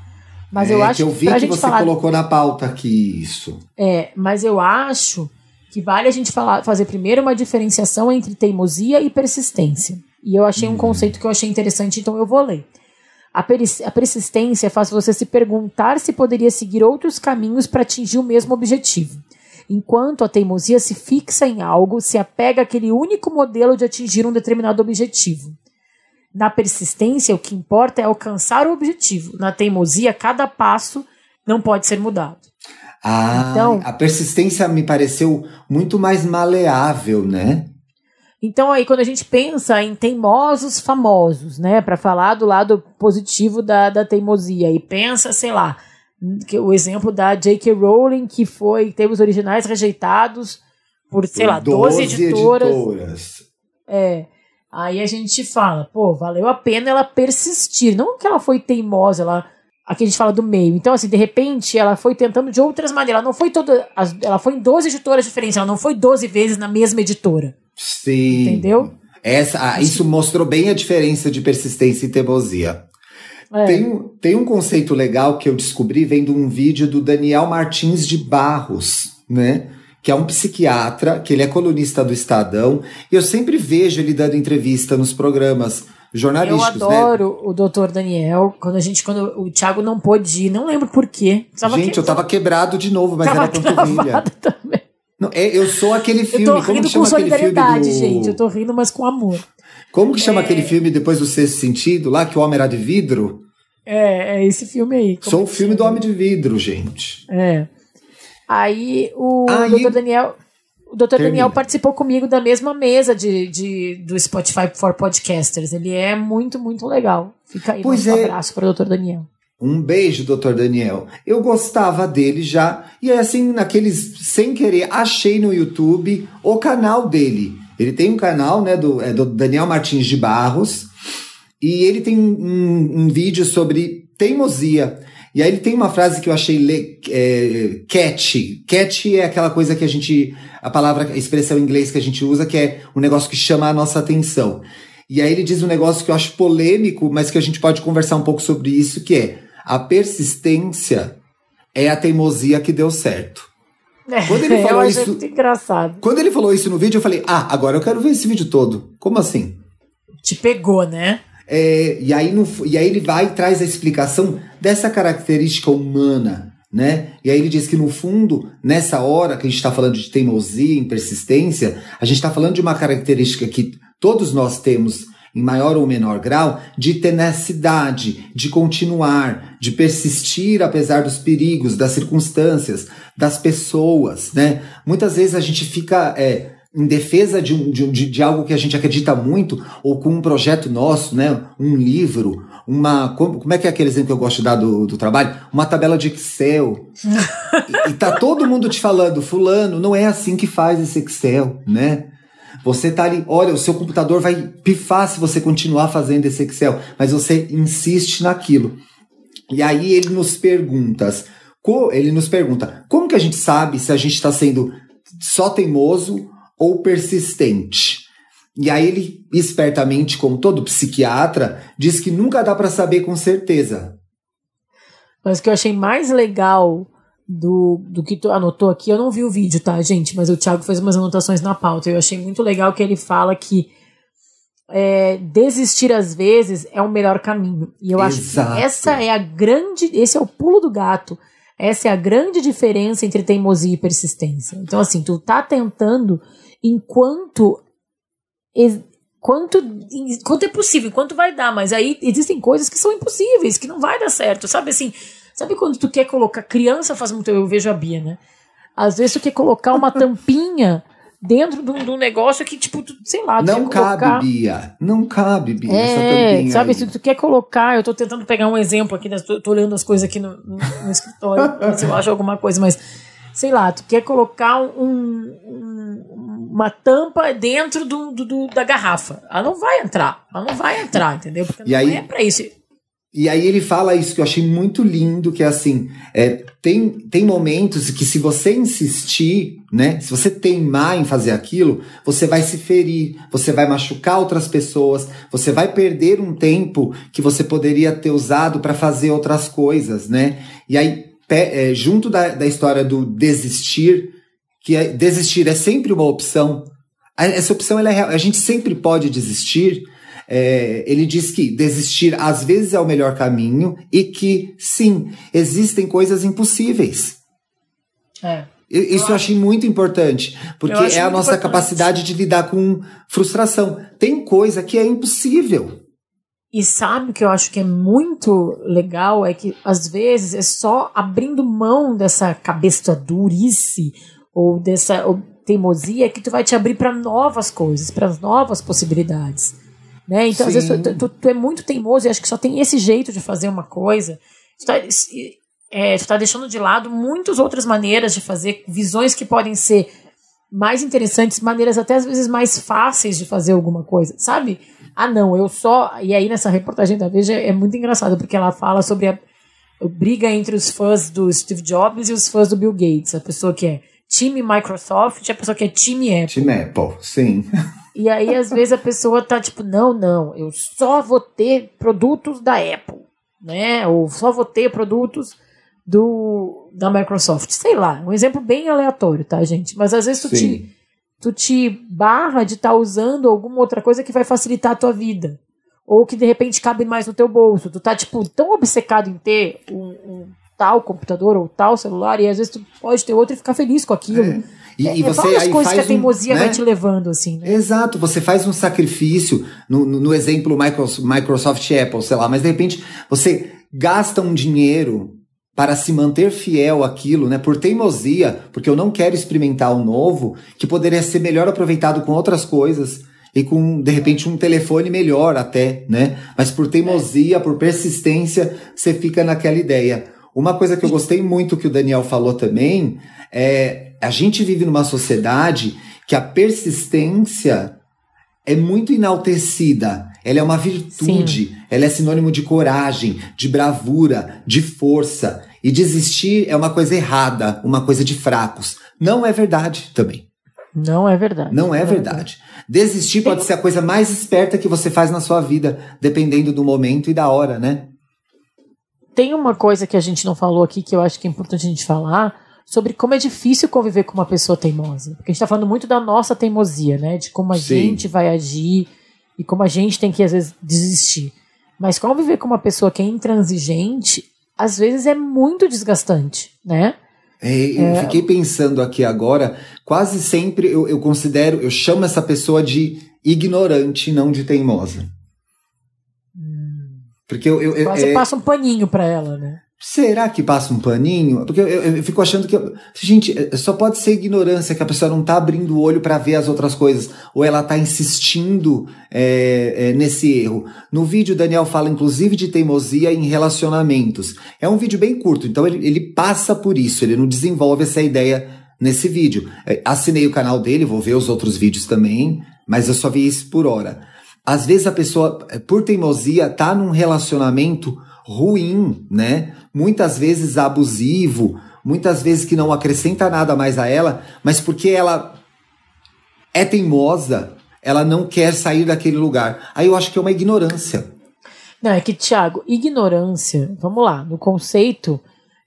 Mas é, eu acho que eu vi que, que você falar... colocou na pauta aqui isso. É, mas eu acho que vale a gente falar, fazer primeiro uma diferenciação entre teimosia e persistência. E eu achei um uhum. conceito que eu achei interessante, então eu vou ler. A, a persistência faz você se perguntar se poderia seguir outros caminhos para atingir o mesmo objetivo. Enquanto a teimosia se fixa em algo, se apega àquele único modelo de atingir um determinado objetivo. Na persistência, o que importa é alcançar o objetivo. Na teimosia, cada passo não pode ser mudado. Ah, então, a persistência me pareceu muito mais maleável, né? Então aí quando a gente pensa em teimosos famosos, né, para falar do lado positivo da, da teimosia e pensa, sei lá, que o exemplo da J.K. Rowling que foi teve os originais rejeitados por, sei lá, 12, 12 editoras. editoras. É. Aí a gente fala, pô, valeu a pena ela persistir, não que ela foi teimosa, ela Aqui a gente fala do meio. Então, assim, de repente, ela foi tentando de outras maneiras. Ela não foi toda. Ela foi em 12 editoras diferentes, ela não foi 12 vezes na mesma editora. Sim. Entendeu? Essa, ah, isso mostrou bem a diferença de persistência e teimosia. É. Tem, tem um conceito legal que eu descobri vendo um vídeo do Daniel Martins de Barros, né? Que é um psiquiatra, que ele é colunista do Estadão, e eu sempre vejo ele dando entrevista nos programas jornalísticos. Eu né? adoro né? o doutor Daniel. Quando a gente, quando o Thiago não pôde ir, não lembro por quê. Tava gente, eu tava quebrado de novo, mas tava era panturrilha. também. Não, é, eu sou aquele filme. Eu tô rindo com solidariedade, do... gente. Eu tô rindo, mas com amor. Como que chama é... aquele filme depois do sexto sentido, lá que o homem era de vidro? É, é esse filme aí. Sou o filme do Homem de Vidro, gente. É. Aí o aí... Dr. Daniel. O Dr. Termina. Daniel participou comigo da mesma mesa de, de, do Spotify for Podcasters. Ele é muito, muito legal. Fica aí pois um é. abraço para o Dr. Daniel. Um beijo, doutor Daniel. Eu gostava dele já, e é assim, naqueles, sem querer, achei no YouTube o canal dele. Ele tem um canal, né, do, é do Daniel Martins de Barros, e ele tem um, um vídeo sobre teimosia. E aí ele tem uma frase que eu achei le, é, catchy. Catchy é aquela coisa que a gente, a palavra, a expressão em inglês que a gente usa, que é um negócio que chama a nossa atenção. E aí ele diz um negócio que eu acho polêmico, mas que a gente pode conversar um pouco sobre isso, que é a persistência é a teimosia que deu certo. É, quando ele falou isso, muito engraçado. Quando ele falou isso no vídeo, eu falei: "Ah, agora eu quero ver esse vídeo todo". Como assim? Te pegou, né? É, e, aí e aí ele vai e traz a explicação dessa característica humana, né? E aí ele diz que no fundo, nessa hora que a gente está falando de teimosia, persistência, a gente está falando de uma característica que todos nós temos em maior ou menor grau, de tenacidade, de continuar, de persistir apesar dos perigos, das circunstâncias, das pessoas, né? Muitas vezes a gente fica é, em defesa de, um, de, de, algo que a gente acredita muito, ou com um projeto nosso, né? Um livro, uma. Como, como é que é aquele exemplo que eu gosto de dar do, do trabalho? Uma tabela de Excel. e, e tá todo mundo te falando, fulano, não é assim que faz esse Excel, né? Você tá ali, olha, o seu computador vai pifar se você continuar fazendo esse Excel, mas você insiste naquilo. E aí ele nos pergunta, ele nos pergunta, como que a gente sabe se a gente está sendo só teimoso ou persistente. E aí ele, espertamente, como todo psiquiatra, diz que nunca dá para saber com certeza. Mas o que eu achei mais legal do, do que tu anotou aqui, eu não vi o vídeo, tá, gente? Mas o Thiago fez umas anotações na pauta. Eu achei muito legal que ele fala que é, desistir às vezes é o melhor caminho. E eu Exato. acho que essa é a grande. Esse é o pulo do gato. Essa é a grande diferença entre teimosia e persistência. Então, assim, tu tá tentando enquanto quanto, quanto é possível, quanto vai dar, mas aí existem coisas que são impossíveis, que não vai dar certo, sabe assim? Sabe quando tu quer colocar criança faz muito, eu vejo a Bia, né? Às vezes tu quer colocar uma tampinha dentro de um, negócio que, tipo, tu, sei lá, Não cabe, colocar... Bia. Não cabe, Bia. É, sabe, aí. se tu quer colocar, eu tô tentando pegar um exemplo aqui, né? tô, tô olhando as coisas aqui no, no, no escritório, se eu acho alguma coisa, mas sei lá, tu quer colocar um, um, uma tampa dentro do, do, da garrafa. Ela não vai entrar. Ela não vai entrar, entendeu? Porque e não aí, é pra isso. E aí ele fala isso que eu achei muito lindo, que é assim, é, tem, tem momentos que se você insistir, né, se você teimar em fazer aquilo, você vai se ferir, você vai machucar outras pessoas, você vai perder um tempo que você poderia ter usado para fazer outras coisas, né? E aí é, junto da, da história do desistir, que é, desistir é sempre uma opção. Essa opção é real. A gente sempre pode desistir. É, ele diz que desistir às vezes é o melhor caminho e que, sim, existem coisas impossíveis. É. Isso eu, eu achei muito importante, porque é a nossa importante. capacidade de lidar com frustração. Tem coisa que é impossível. E sabe o que eu acho que é muito legal? É que às vezes é só abrindo mão dessa cabeça durice ou dessa ou teimosia que tu vai te abrir para novas coisas, para novas possibilidades. Né? Então, Sim. às vezes, tu, tu, tu, é muito teimoso e acho que só tem esse jeito de fazer uma coisa. Tu tá, é, tu tá deixando de lado muitas outras maneiras de fazer, visões que podem ser mais interessantes, maneiras até às vezes mais fáceis de fazer alguma coisa, sabe? Ah, não, eu só. E aí nessa reportagem da Veja é muito engraçado, porque ela fala sobre a, briga entre os fãs do Steve Jobs e os fãs do Bill Gates. A pessoa que é time Microsoft e a pessoa que é time Apple. Time Apple, sim. E aí, às vezes, a pessoa tá tipo, não, não, eu só vou ter produtos da Apple, né? Ou só vou ter produtos do da Microsoft. Sei lá, um exemplo bem aleatório, tá, gente? Mas às vezes tu te, tu te barra de estar tá usando alguma outra coisa que vai facilitar a tua vida. Ou que de repente cabe mais no teu bolso. Tu tá, tipo, tão obcecado em ter um, um tal computador ou tal celular, e às vezes tu pode ter outro e ficar feliz com aquilo. É. E, é, e você é aí coisas que a teimosia um, né? vai te levando, assim. Né? Exato, você faz um sacrifício, no, no, no exemplo Microsoft Apple, sei lá, mas de repente você gasta um dinheiro para se manter fiel àquilo, né, por teimosia, porque eu não quero experimentar o novo, que poderia ser melhor aproveitado com outras coisas e com de repente um telefone melhor até, né? Mas por teimosia, por persistência, você fica naquela ideia. Uma coisa que eu gostei muito que o Daniel falou também é a gente vive numa sociedade que a persistência é muito enaltecida. Ela é uma virtude, Sim. ela é sinônimo de coragem, de bravura, de força. E desistir é uma coisa errada, uma coisa de fracos. Não é verdade também. Não é verdade. Não é verdade. Desistir pode ser a coisa mais esperta que você faz na sua vida, dependendo do momento e da hora, né? Tem uma coisa que a gente não falou aqui que eu acho que é importante a gente falar sobre como é difícil conviver com uma pessoa teimosa. Porque a gente está falando muito da nossa teimosia, né? De como a Sim. gente vai agir e como a gente tem que, às vezes, desistir. Mas conviver com uma pessoa que é intransigente, às vezes é muito desgastante, né? É, eu é... fiquei pensando aqui agora, quase sempre eu, eu considero, eu chamo essa pessoa de ignorante, não de teimosa. Hum. Porque eu, eu, Quase é, passa um paninho para ela, né? Será que passa um paninho? Porque eu, eu, eu fico achando que. gente, é, só pode ser ignorância que a pessoa não tá abrindo o olho para ver as outras coisas. Ou ela tá insistindo é, é, nesse erro. No vídeo, Daniel fala, inclusive, de teimosia em relacionamentos. É um vídeo bem curto, então ele, ele passa por isso, ele não desenvolve essa ideia nesse vídeo. É, assinei o canal dele, vou ver os outros vídeos também, mas eu só vi isso por hora. Às vezes a pessoa, é, por teimosia, tá num relacionamento ruim, né? Muitas vezes abusivo, muitas vezes que não acrescenta nada mais a ela, mas porque ela é teimosa, ela não quer sair daquele lugar. Aí eu acho que é uma ignorância. Não, é que, Tiago, ignorância, vamos lá, no conceito,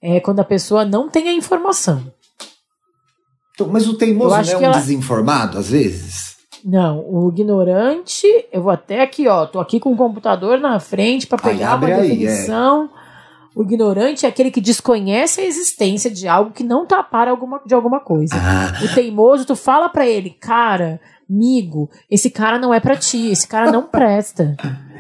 é quando a pessoa não tem a informação. Então, mas o teimoso não é um ela... desinformado, às vezes? Não, o ignorante, eu vou até aqui, ó, tô aqui com o computador na frente para pegar uma aí, definição. É. O ignorante é aquele que desconhece a existência de algo que não tá para alguma, de alguma coisa. Ah. O teimoso, tu fala para ele, cara, amigo, esse cara não é para ti, esse cara não presta.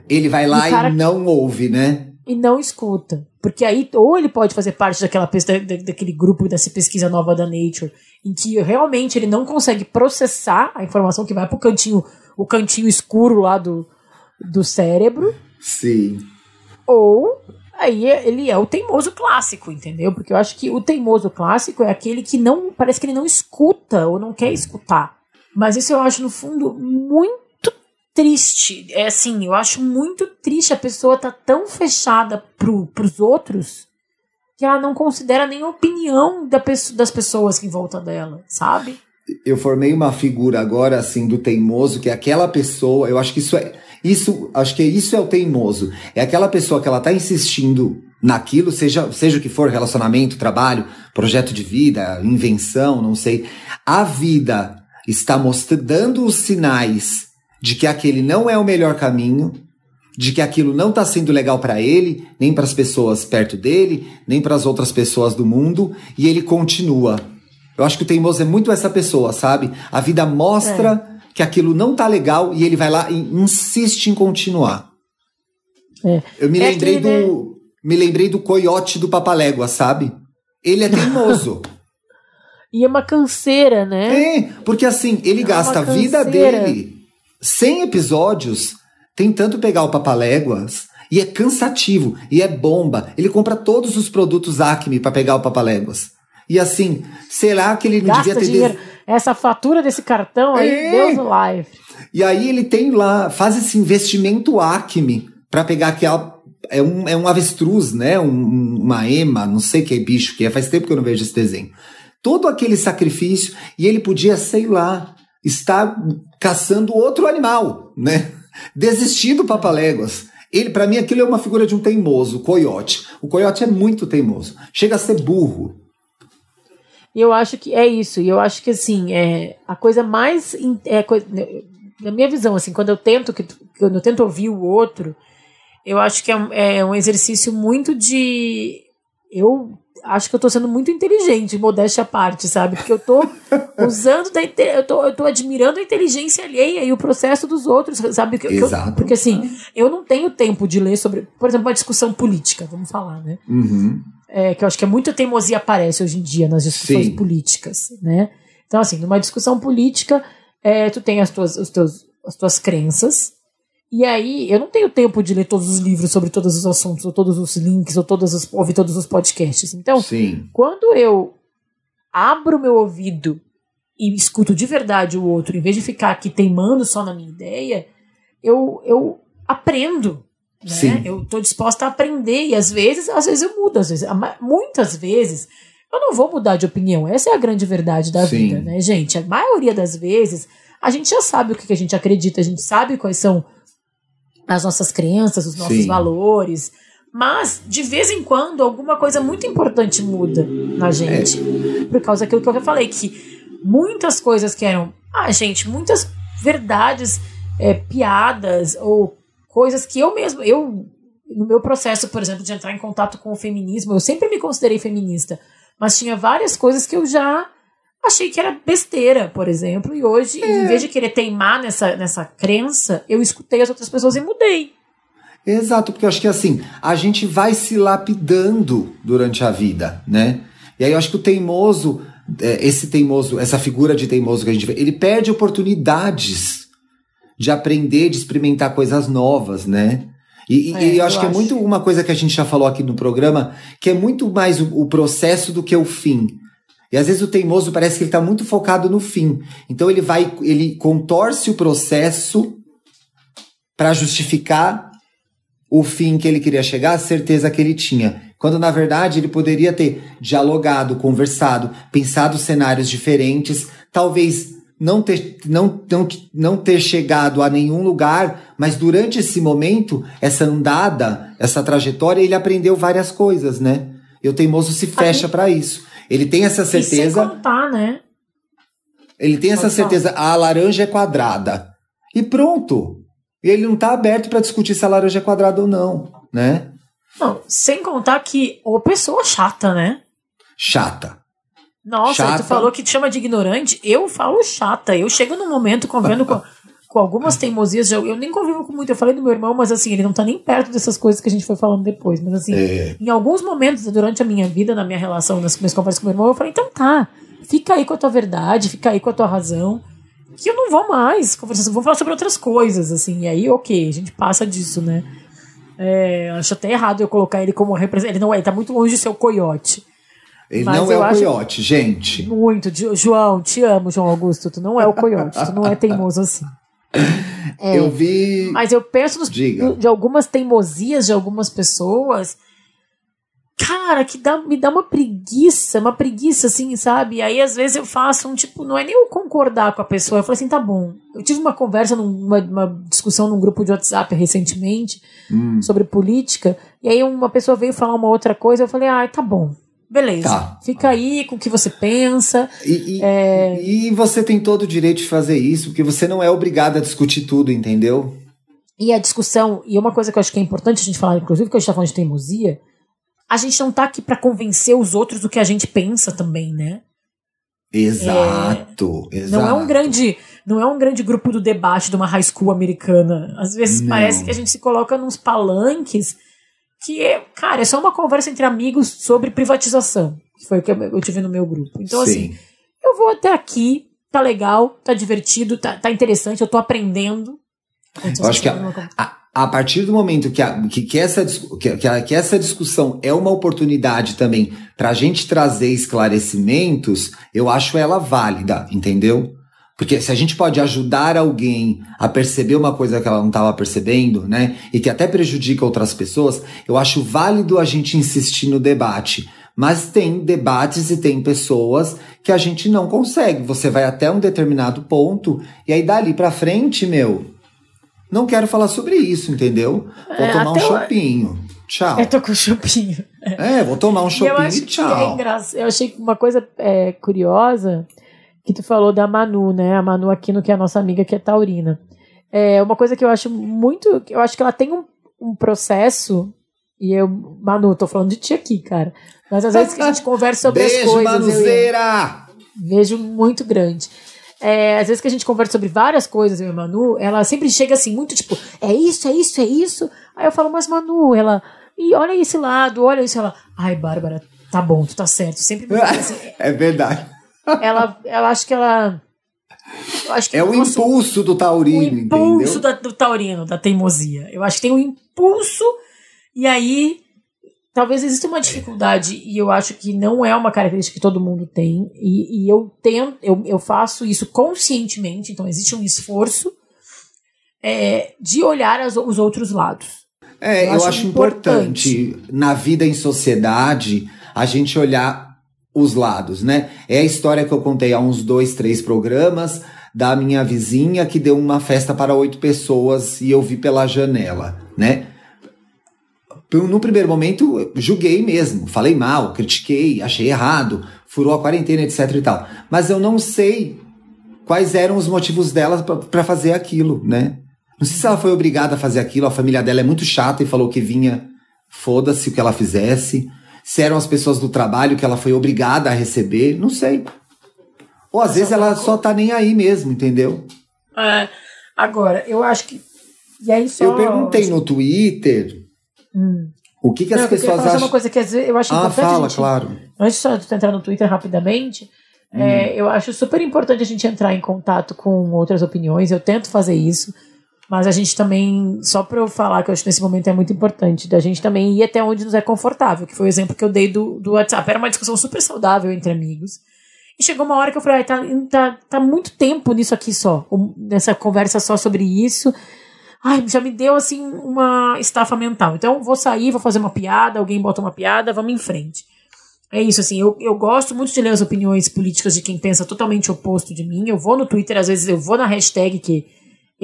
Ele vai lá e, e não ouve, né? e não escuta. Porque aí, ou ele pode fazer parte daquela daquele grupo dessa pesquisa nova da Nature, em que realmente ele não consegue processar a informação que vai pro cantinho, o cantinho escuro lá do, do cérebro. Sim. Ou aí ele é o teimoso clássico, entendeu? Porque eu acho que o teimoso clássico é aquele que não. Parece que ele não escuta ou não quer escutar. Mas isso eu acho, no fundo, muito triste. É assim, eu acho muito triste a pessoa tá tão fechada pro, pros outros que ela não considera nem a opinião da pessoa, das pessoas que em volta dela, sabe? Eu formei uma figura agora assim do teimoso, que é aquela pessoa, eu acho que isso é isso, acho que isso é o teimoso. É aquela pessoa que ela tá insistindo naquilo, seja, seja o que for, relacionamento, trabalho, projeto de vida, invenção, não sei. A vida está mostrando, os sinais de que aquele não é o melhor caminho, de que aquilo não está sendo legal para ele, nem para as pessoas perto dele, nem para as outras pessoas do mundo, e ele continua. Eu acho que o teimoso é muito essa pessoa, sabe? A vida mostra é. que aquilo não tá legal e ele vai lá e insiste em continuar. É. Eu me é lembrei do me lembrei do coiote do Papalégua, sabe? Ele é teimoso. e é uma canseira, né? É, porque assim, ele é gasta a vida dele 100 episódios tentando pegar o Papaléguas e é cansativo e é bomba. Ele compra todos os produtos Acme para pegar o Papaléguas. E assim, será que ele não Gasta devia ter. Dinheiro. Essa fatura desse cartão aí, é. Deus no live. E aí ele tem lá, faz esse investimento Acme para pegar aquela. É um, é um avestruz, né? Um, uma ema, não sei que bicho que é, faz tempo que eu não vejo esse desenho. Todo aquele sacrifício, e ele podia, sei lá, está caçando outro animal, né? Desistir do Papaléguas. Ele, para mim, aquilo é uma figura de um teimoso, o coiote. O coiote é muito teimoso. Chega a ser burro. E eu acho que é isso. E eu acho que, assim, é, a coisa mais. É, na minha visão, assim, quando eu tento que quando eu tento ouvir o outro, eu acho que é, é um exercício muito de. Eu acho que eu tô sendo muito inteligente, modéstia à parte, sabe? Porque eu tô usando da eu tô, eu tô admirando a inteligência alheia e o processo dos outros, sabe? Que, Exato. Eu, porque assim, eu não tenho tempo de ler sobre, por exemplo, uma discussão política, vamos falar, né? Uhum. É, que eu acho que é muita teimosia aparece hoje em dia nas discussões Sim. políticas, né? Então, assim, numa discussão política, é, tu tem as tuas, os teus, as tuas crenças, e aí, eu não tenho tempo de ler todos os livros sobre todos os assuntos, ou todos os links, ou todas as, ouvir todos os podcasts. Então, Sim. quando eu abro meu ouvido e escuto de verdade o outro, em vez de ficar aqui teimando só na minha ideia, eu, eu aprendo. Né? Sim. Eu estou disposta a aprender. E às vezes, às vezes eu mudo, às vezes, muitas vezes eu não vou mudar de opinião. Essa é a grande verdade da Sim. vida, né, gente? A maioria das vezes a gente já sabe o que a gente acredita, a gente sabe quais são as nossas crenças, os nossos Sim. valores. Mas, de vez em quando, alguma coisa muito importante muda na gente. É. Por causa daquilo que eu já falei, que muitas coisas que eram. Ah, gente, muitas verdades, é, piadas ou coisas que eu mesmo. Eu, no meu processo, por exemplo, de entrar em contato com o feminismo, eu sempre me considerei feminista. Mas tinha várias coisas que eu já achei que era besteira, por exemplo, e hoje, é. em vez de querer teimar nessa, nessa crença, eu escutei as outras pessoas e mudei. Exato, porque eu acho que assim, a gente vai se lapidando durante a vida, né? E aí eu acho que o teimoso, é, esse teimoso, essa figura de teimoso que a gente vê, ele perde oportunidades de aprender, de experimentar coisas novas, né? E, é, e eu acho eu que é acho. é muito uma coisa que a gente já falou aqui no programa, que é muito mais o, o processo do que o fim. E às vezes o teimoso parece que ele está muito focado no fim. Então ele vai, ele contorce o processo para justificar o fim que ele queria chegar, a certeza que ele tinha. Quando na verdade ele poderia ter dialogado, conversado, pensado cenários diferentes, talvez não ter, não, não, não ter chegado a nenhum lugar, mas durante esse momento, essa andada, essa trajetória, ele aprendeu várias coisas, né? E o teimoso se fecha para isso. Ele tem essa certeza. E sem contar, né? Ele tem essa certeza, a laranja é quadrada. E pronto. E ele não está aberto para discutir se a laranja é quadrada ou não, né? Não, sem contar que ô pessoa chata, né? Chata. Nossa, chata. tu falou que te chama de ignorante. Eu falo chata. Eu chego num momento convendo com com algumas teimosias. Eu, eu nem convivo com muito. Eu falei do meu irmão, mas assim, ele não tá nem perto dessas coisas que a gente foi falando depois. Mas assim, é. em alguns momentos durante a minha vida, na minha relação, nas minhas conversas com meu irmão, eu falei, então tá, fica aí com a tua verdade, fica aí com a tua razão. Que eu não vou mais conversar, vou falar sobre outras coisas, assim. E aí, ok, a gente passa disso, né? É, acho até errado eu colocar ele como representante. Ele não é, ele tá muito longe de ser o coiote. Ele Mas não é o coiote, gente. Muito. João, te amo, João Augusto. Tu não é o coiote, tu não é teimoso assim. É, eu vi. Mas eu penso nos, de algumas teimosias de algumas pessoas. Cara, que dá, me dá uma preguiça, uma preguiça assim, sabe? Aí às vezes eu faço um tipo, não é nem eu concordar com a pessoa. Eu falo assim, tá bom. Eu tive uma conversa, numa uma discussão num grupo de WhatsApp recentemente hum. sobre política, e aí uma pessoa veio falar uma outra coisa, eu falei, ah, tá bom. Beleza. Tá. Fica aí com o que você pensa. E, e, é... e você tem todo o direito de fazer isso, porque você não é obrigado a discutir tudo, entendeu? E a discussão, e uma coisa que eu acho que é importante a gente falar, inclusive, que a gente tá falando de teimosia, a gente não tá aqui para convencer os outros do que a gente pensa também, né? Exato, é, exato. Não é um grande, não é um grande grupo do debate de uma high school americana. Às vezes não. parece que a gente se coloca nos palanques que é, cara, é só uma conversa entre amigos sobre privatização, que foi o que eu tive no meu grupo. Então, Sim. assim, eu vou até aqui, tá legal, tá divertido, tá, tá interessante, eu tô aprendendo. Eu acho que a, a, a, partir do momento que, a, que, que, essa, que, que, que essa discussão é uma oportunidade também para a gente trazer esclarecimentos, eu acho ela válida, entendeu? Porque se a gente pode ajudar alguém a perceber uma coisa que ela não estava percebendo, né? E que até prejudica outras pessoas, eu acho válido a gente insistir no debate. Mas tem debates e tem pessoas que a gente não consegue. Você vai até um determinado ponto e aí dali para frente, meu, não quero falar sobre isso, entendeu? Vou é, tomar um chopinho. Tchau. Eu tô com chopinho. É, vou tomar um chopinho e, e tchau. É eu achei uma coisa é, curiosa que tu falou da Manu, né? A Manu Aquino, que é a nossa amiga, que é taurina. É uma coisa que eu acho muito. Eu acho que ela tem um, um processo. E eu, Manu, tô falando de ti aqui, cara. Mas às vezes que a gente conversa sobre Beijo, as coisas. Manuzeira! Vejo muito grande. É, às vezes que a gente conversa sobre várias coisas, eu e a Manu, ela sempre chega assim, muito tipo, é isso, é isso, é isso. Aí eu falo, mas Manu, ela, e olha esse lado, olha isso. Ela, ai, Bárbara, tá bom, tu tá certo. Sempre me assim, É verdade. Ela, ela acho que ela. Acho que é o impulso do taurino, o impulso da, do taurino, da teimosia. Eu acho que tem um impulso, e aí talvez exista uma dificuldade, e eu acho que não é uma característica que todo mundo tem, e, e eu tento, eu, eu faço isso conscientemente, então existe um esforço é, de olhar as, os outros lados. É, eu, eu acho, acho importante. importante na vida em sociedade a gente olhar os lados, né? É a história que eu contei há uns dois, três programas da minha vizinha que deu uma festa para oito pessoas e eu vi pela janela, né? No primeiro momento, julguei mesmo, falei mal, critiquei, achei errado, furou a quarentena, etc e tal. Mas eu não sei quais eram os motivos dela para fazer aquilo, né? Não sei se ela foi obrigada a fazer aquilo, a família dela é muito chata e falou que vinha, foda-se o que ela fizesse. Se eram as pessoas do trabalho que ela foi obrigada a receber, não sei. Ou às vezes ela só tá nem aí mesmo, entendeu? É, agora, eu acho que. E aí só, eu perguntei no Twitter hum. o que, que não, as pessoas acham. uma coisa que eu acho ah, importante. Fala, gente, claro. Antes só de entrar no Twitter rapidamente, hum. é, eu acho super importante a gente entrar em contato com outras opiniões. Eu tento fazer isso. Mas a gente também, só para eu falar que eu acho que nesse momento é muito importante, da gente também ir até onde nos é confortável, que foi o exemplo que eu dei do, do WhatsApp. Era uma discussão super saudável entre amigos. E chegou uma hora que eu falei, ah, tá, tá, tá muito tempo nisso aqui só, nessa conversa só sobre isso. Ai, já me deu assim uma estafa mental. Então, vou sair, vou fazer uma piada, alguém bota uma piada, vamos em frente. É isso, assim, eu, eu gosto muito de ler as opiniões políticas de quem pensa totalmente oposto de mim. Eu vou no Twitter, às vezes eu vou na hashtag que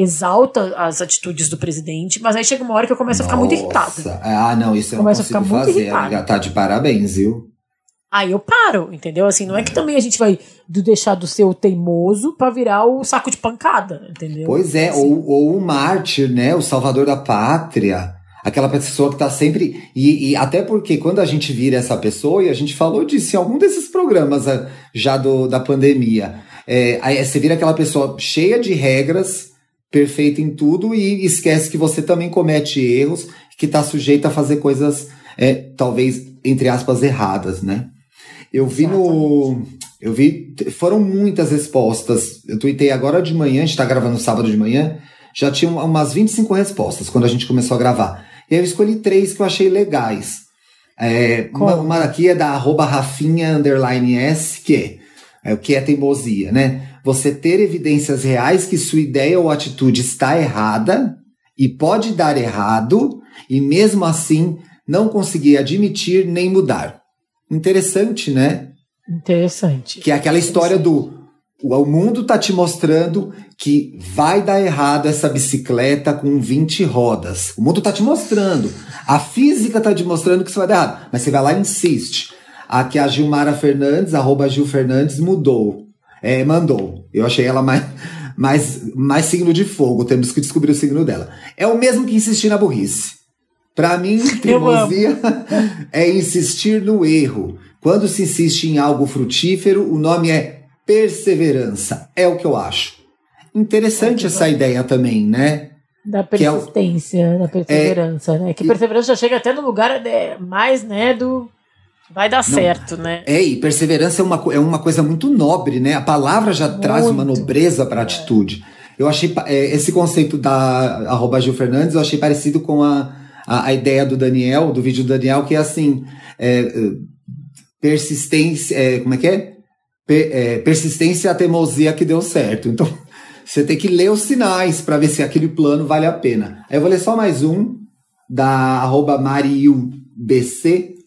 exalta as atitudes do presidente, mas aí chega uma hora que eu começo Nossa. a ficar muito irritada. Ah, não, isso eu começo não consigo a ficar fazer. Amiga, tá de parabéns, viu? Aí eu paro, entendeu? Assim, não é que também a gente vai do deixar do ser o teimoso para virar o saco de pancada, entendeu? Pois é, assim. ou, ou o mártir, né? O salvador da pátria. Aquela pessoa que tá sempre. E, e, até porque quando a gente vira essa pessoa, e a gente falou disso em algum desses programas ah, já do, da pandemia, é, aí você vira aquela pessoa cheia de regras, perfeito em tudo e esquece que você também comete erros, que está sujeito a fazer coisas, é, talvez, entre aspas, erradas, né? Eu vi no. Eu vi. Foram muitas respostas. Eu tuitei agora de manhã, a gente está gravando sábado de manhã, já tinha umas 25 respostas quando a gente começou a gravar. E aí eu escolhi três que eu achei legais. É, uma, uma aqui é da arroba Rafinha underline S, que é, é o que é teimosia, né? Você ter evidências reais que sua ideia ou atitude está errada e pode dar errado, e mesmo assim não conseguir admitir nem mudar. Interessante, né? Interessante. Que é aquela história do o mundo tá te mostrando que vai dar errado essa bicicleta com 20 rodas. O mundo tá te mostrando. A física tá te mostrando que isso vai dar errado. Mas você vai lá e insiste. Aqui a Gilmara Fernandes, arroba Gil Fernandes, mudou é, mandou. Eu achei ela mais, mais, mais signo de fogo. Temos que descobrir o signo dela. É o mesmo que insistir na burrice. Para mim, teimosia é insistir no erro. Quando se insiste em algo frutífero, o nome é perseverança. É o que eu acho. Interessante é essa ideia também, né? Da persistência, é o, da perseverança, é, né? Que perseverança já chega até no lugar de, mais, né, do Vai dar Não, certo, né? É, e perseverança é uma, é uma coisa muito nobre, né? A palavra já muito. traz uma nobreza para a atitude. Eu achei é, esse conceito da arroba Gil Fernandes, eu achei parecido com a, a, a, ideia do Daniel, do vídeo do Daniel, que é assim: é, persistência. É, como é que é? Per, é, persistência a teimosia que deu certo. Então, você tem que ler os sinais para ver se aquele plano vale a pena. Aí eu vou ler só mais um, da arroba MariuBC,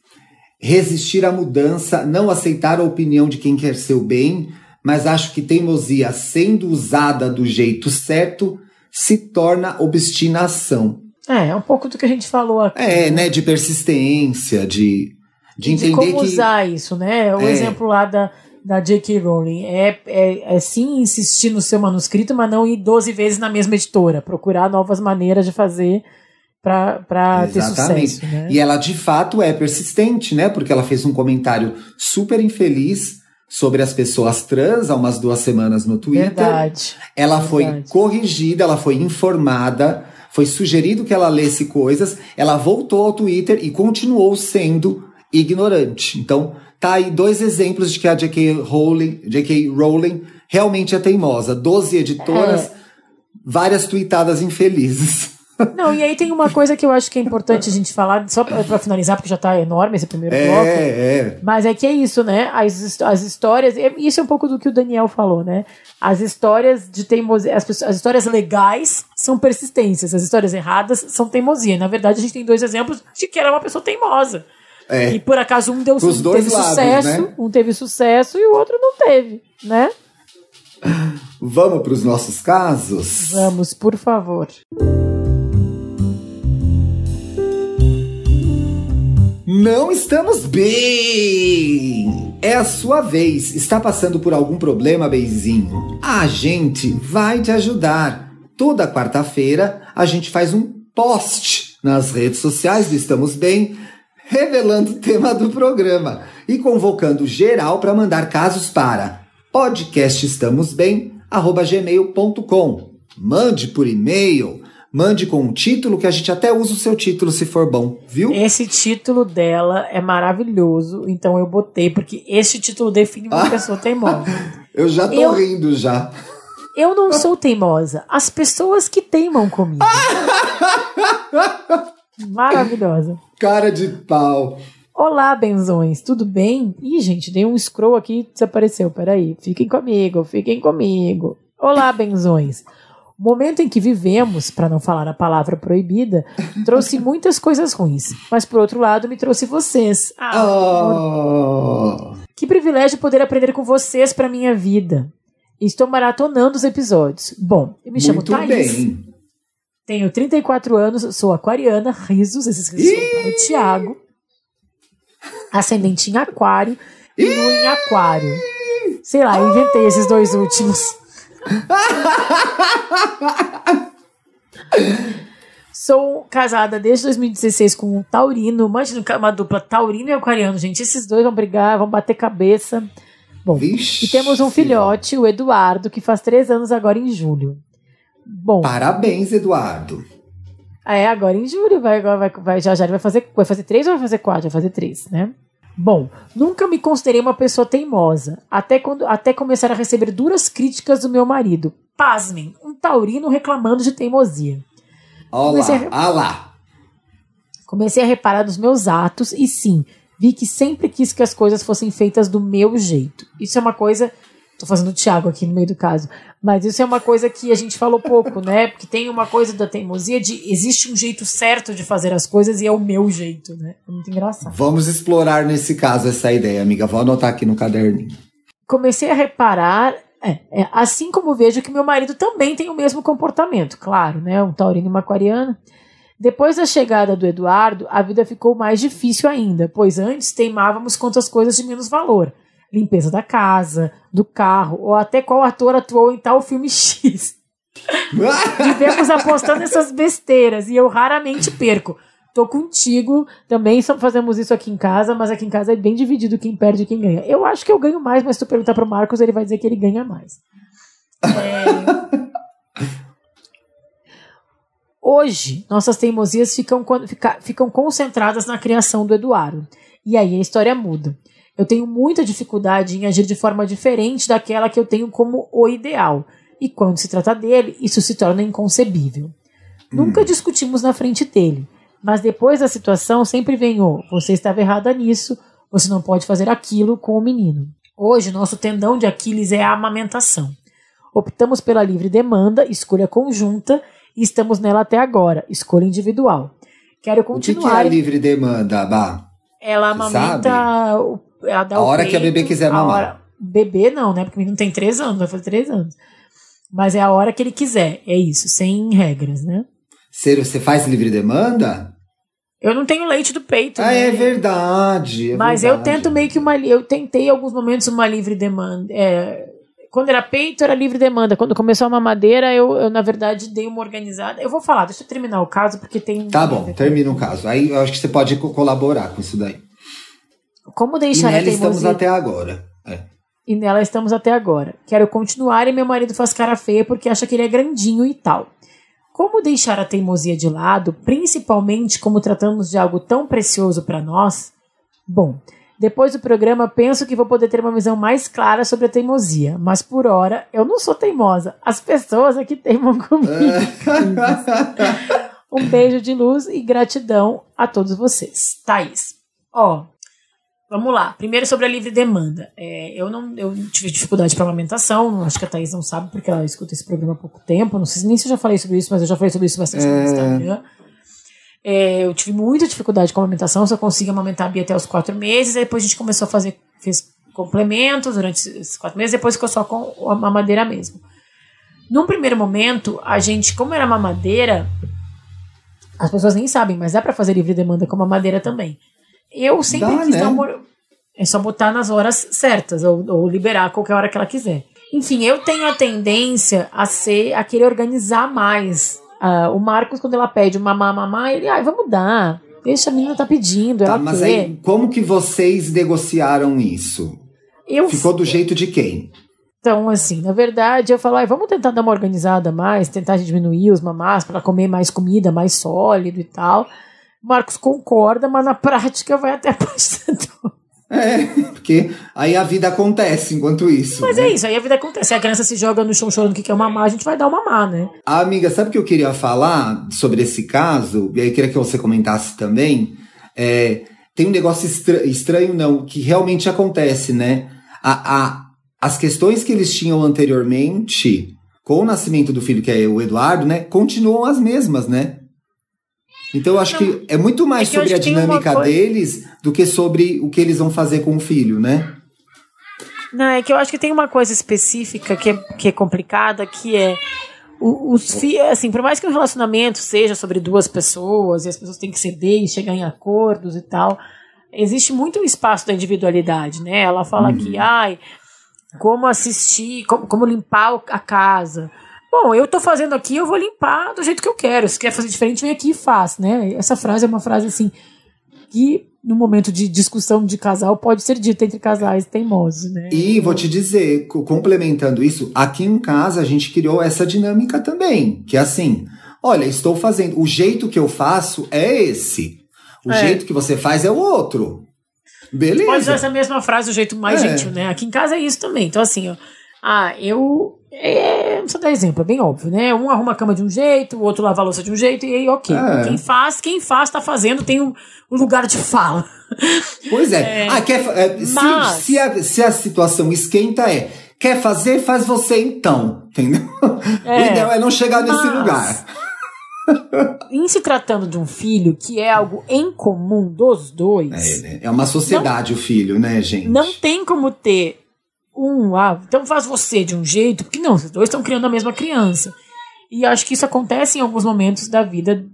resistir à mudança, não aceitar a opinião de quem quer seu bem, mas acho que teimosia, sendo usada do jeito certo, se torna obstinação. É, é um pouco do que a gente falou aqui. É, né, de persistência, de, de entender de como que... usar isso, né? O é. exemplo lá da, da J.K. Rowling é, é, é sim insistir no seu manuscrito, mas não ir 12 vezes na mesma editora, procurar novas maneiras de fazer para ter sucesso. Né? E ela de fato é persistente, né? Porque ela fez um comentário super infeliz sobre as pessoas trans há umas duas semanas no Twitter. Verdade. Ela Verdade. foi corrigida, ela foi informada, foi sugerido que ela lesse coisas, ela voltou ao Twitter e continuou sendo ignorante. Então, tá aí dois exemplos de que a J.K. Rowling, J.K. Rowling realmente é teimosa. Doze editoras, é. várias tweetadas infelizes. Não, e aí tem uma coisa que eu acho que é importante a gente falar, só para finalizar, porque já tá enorme esse primeiro é, bloco. É. Mas é que é isso, né? As, as histórias. Isso é um pouco do que o Daniel falou, né? As histórias de teimosia. As, as histórias legais são persistências, as histórias erradas são teimosia. Na verdade, a gente tem dois exemplos de que era uma pessoa teimosa. É. E por acaso um deu teve lados, sucesso, né? um teve sucesso e o outro não teve, né? Vamos para os nossos casos? Vamos, por favor. Não estamos bem! É a sua vez. Está passando por algum problema, Beizinho? A gente vai te ajudar. Toda quarta-feira a gente faz um post nas redes sociais do Estamos Bem, revelando o tema do programa e convocando geral para mandar casos para podcastestamosbem@gmail.com. Mande por e-mail Mande com um título que a gente até usa o seu título se for bom, viu? Esse título dela é maravilhoso, então eu botei, porque esse título define uma ah, pessoa teimosa. Eu já tô eu, rindo já. Eu não sou teimosa. As pessoas que teimam comigo. Maravilhosa. Cara de pau. Olá, benzões, tudo bem? Ih, gente, dei um scroll aqui e desapareceu. Peraí, fiquem comigo, fiquem comigo. Olá, benzões. O momento em que vivemos, para não falar a palavra proibida, trouxe muitas coisas ruins, mas por outro lado me trouxe vocês. Ah, oh. Que privilégio poder aprender com vocês para minha vida. Estou maratonando os episódios. Bom, eu me chamo Muito Thaís. Bem. Tenho 34 anos, sou aquariana, risos, esses risos para o Thiago. Ascendente em aquário e lua em aquário. Sei lá, inventei esses dois últimos. Sou casada desde 2016 com um taurino. Imagina uma dupla taurino e aquariano, gente. Esses dois vão brigar, vão bater cabeça. Bom, Vixe. e temos um filhote, o Eduardo, que faz três anos agora em julho. Bom. Parabéns, Eduardo. É, agora em julho, vai, vai, vai, já já ele vai fazer, vai fazer três ou vai fazer quatro? Vai fazer três, né? Bom, nunca me considerei uma pessoa teimosa, até, quando, até começar a receber duras críticas do meu marido. Pasmem, um taurino reclamando de teimosia. Olá, a... Olá. Comecei a reparar nos meus atos e sim, vi que sempre quis que as coisas fossem feitas do meu jeito. Isso é uma coisa Tô fazendo o Thiago aqui no meio do caso. Mas isso é uma coisa que a gente falou pouco, né? Porque tem uma coisa da teimosia de existe um jeito certo de fazer as coisas e é o meu jeito, né? É muito engraçado. Vamos explorar nesse caso essa ideia, amiga. Vou anotar aqui no caderninho. Comecei a reparar, é, é, assim como vejo que meu marido também tem o mesmo comportamento, claro, né? Um taurino e uma aquariana. Depois da chegada do Eduardo, a vida ficou mais difícil ainda, pois antes teimávamos quanto às coisas de menos valor limpeza da casa, do carro, ou até qual ator atuou em tal filme X. Vivemos apostando nessas besteiras e eu raramente perco. Tô contigo, também fazemos isso aqui em casa, mas aqui em casa é bem dividido quem perde e quem ganha. Eu acho que eu ganho mais, mas se tu perguntar pro Marcos, ele vai dizer que ele ganha mais. É... Hoje, nossas teimosias ficam, ficam concentradas na criação do Eduardo. E aí a história muda. Eu tenho muita dificuldade em agir de forma diferente daquela que eu tenho como o ideal. E quando se trata dele, isso se torna inconcebível. Hum. Nunca discutimos na frente dele, mas depois da situação sempre vem o você estava errada nisso, você não pode fazer aquilo com o menino. Hoje, nosso tendão de Aquiles é a amamentação. Optamos pela livre demanda, escolha conjunta, e estamos nela até agora, escolha individual. Quero continuar. O que, que é livre demanda, Bah? Ela amamenta. Ela dá a hora peito, que a bebê quiser mamar. Hora, bebê não, né? Porque o menino tem três anos, vai fazer três anos. Mas é a hora que ele quiser, é isso, sem regras, né? Ser, você faz livre demanda? Eu não tenho leite do peito. Ah, né? é verdade. É Mas verdade. eu tento meio que uma. Eu tentei em alguns momentos uma livre demanda. É, quando era peito, era livre demanda. Quando começou a mamadeira, eu, eu, na verdade, dei uma organizada. Eu vou falar, deixa eu terminar o caso, porque tem. Tá bom, termina o caso. Aí eu acho que você pode co colaborar com isso daí. Como deixar e nela a teimosia... estamos até agora. É. E nela estamos até agora. Quero continuar e meu marido faz cara feia porque acha que ele é grandinho e tal. Como deixar a teimosia de lado, principalmente como tratamos de algo tão precioso para nós? Bom, depois do programa penso que vou poder ter uma visão mais clara sobre a teimosia, mas por hora eu não sou teimosa. As pessoas aqui teimam comigo. um beijo de luz e gratidão a todos vocês. Thaís. Ó, Vamos lá. Primeiro sobre a livre demanda. É, eu não eu tive dificuldade para amamentação, acho que a Thaís não sabe, porque ela escuta esse programa há pouco tempo. Não sei nem se eu já falei sobre isso, mas eu já falei sobre isso bastante no Instagram. É, eu tive muita dificuldade com a amamentação, só consegui amamentar a Bia até os quatro meses, aí depois a gente começou a fazer, fez complementos durante esses quatro meses, depois ficou só com a mamadeira mesmo. Num primeiro momento, a gente, como era mamadeira, as pessoas nem sabem, mas dá para fazer livre demanda com mamadeira também. Eu sempre Dá, quis né? dar uma. É só botar nas horas certas, ou, ou liberar qualquer hora que ela quiser. Enfim, eu tenho a tendência a ser, a querer organizar mais. Ah, o Marcos, quando ela pede mamar, mamar, ele, ai, vamos dar. Deixa a menina tá pedindo, Tá, ela mas quer. aí, como que vocês negociaram isso? eu, Ficou do jeito de quem? Então, assim, na verdade, eu falo, ai, vamos tentar dar uma organizada mais, tentar diminuir os mamás para comer mais comida, mais sólido e tal. Marcos concorda, mas na prática vai até bastante. É, porque aí a vida acontece enquanto isso. Mas né? é isso, aí a vida acontece. Se a criança se joga no chão chorando que quer mamar, a gente vai dar o mamar, né? Ah, Amiga, sabe o que eu queria falar sobre esse caso? E aí eu queria que você comentasse também. É, tem um negócio estra- estranho, não, que realmente acontece, né? A, a, as questões que eles tinham anteriormente, com o nascimento do filho, que é o Eduardo, né? Continuam as mesmas, né? Então eu acho que é muito mais é sobre a dinâmica coisa- deles do que sobre o que eles vão fazer com o filho, né? Não, é que eu acho que tem uma coisa específica que é, que é complicada, que é os fi assim, por mais que o relacionamento seja sobre duas pessoas e as pessoas têm que ceder e chegar em acordos e tal, existe muito um espaço da individualidade, né? Ela fala que, ai, como assistir, como, como limpar a casa. Bom, eu tô fazendo aqui, eu vou limpar do jeito que eu quero. Se quer fazer diferente, vem aqui e faz, né? Essa frase é uma frase assim que no momento de discussão de casal pode ser dita entre casais teimosos, né? E vou te dizer, co- complementando isso, aqui em casa a gente criou essa dinâmica também, que é assim, olha, estou fazendo, o jeito que eu faço é esse. O É. jeito que você faz é o outro. Beleza. Pode usar essa mesma frase do jeito mais É. gentil, né? Aqui em casa é isso também. Então, assim, ó. Ah, eu. É, não precisa dar exemplo, é bem óbvio, né? Um arruma a cama de um jeito, o outro lava a louça de um jeito, e aí, ok. É. Quem faz, quem faz, tá fazendo, tem um, um lugar de fala. Pois é. Ah, quer, é, se, Mas- se, a, se a situação esquenta é, quer fazer, faz você então. Entendeu? É. O ideal é não chegar nesse Mas- lugar. Em se tratando de um filho, que é algo em comum dos dois, É, né? é uma sociedade o filho, né, gente? não tem como ter um, ah, então faz você de um jeito, porque não, os dois estão criando a mesma criança. E acho que isso acontece em alguns momentos da vida.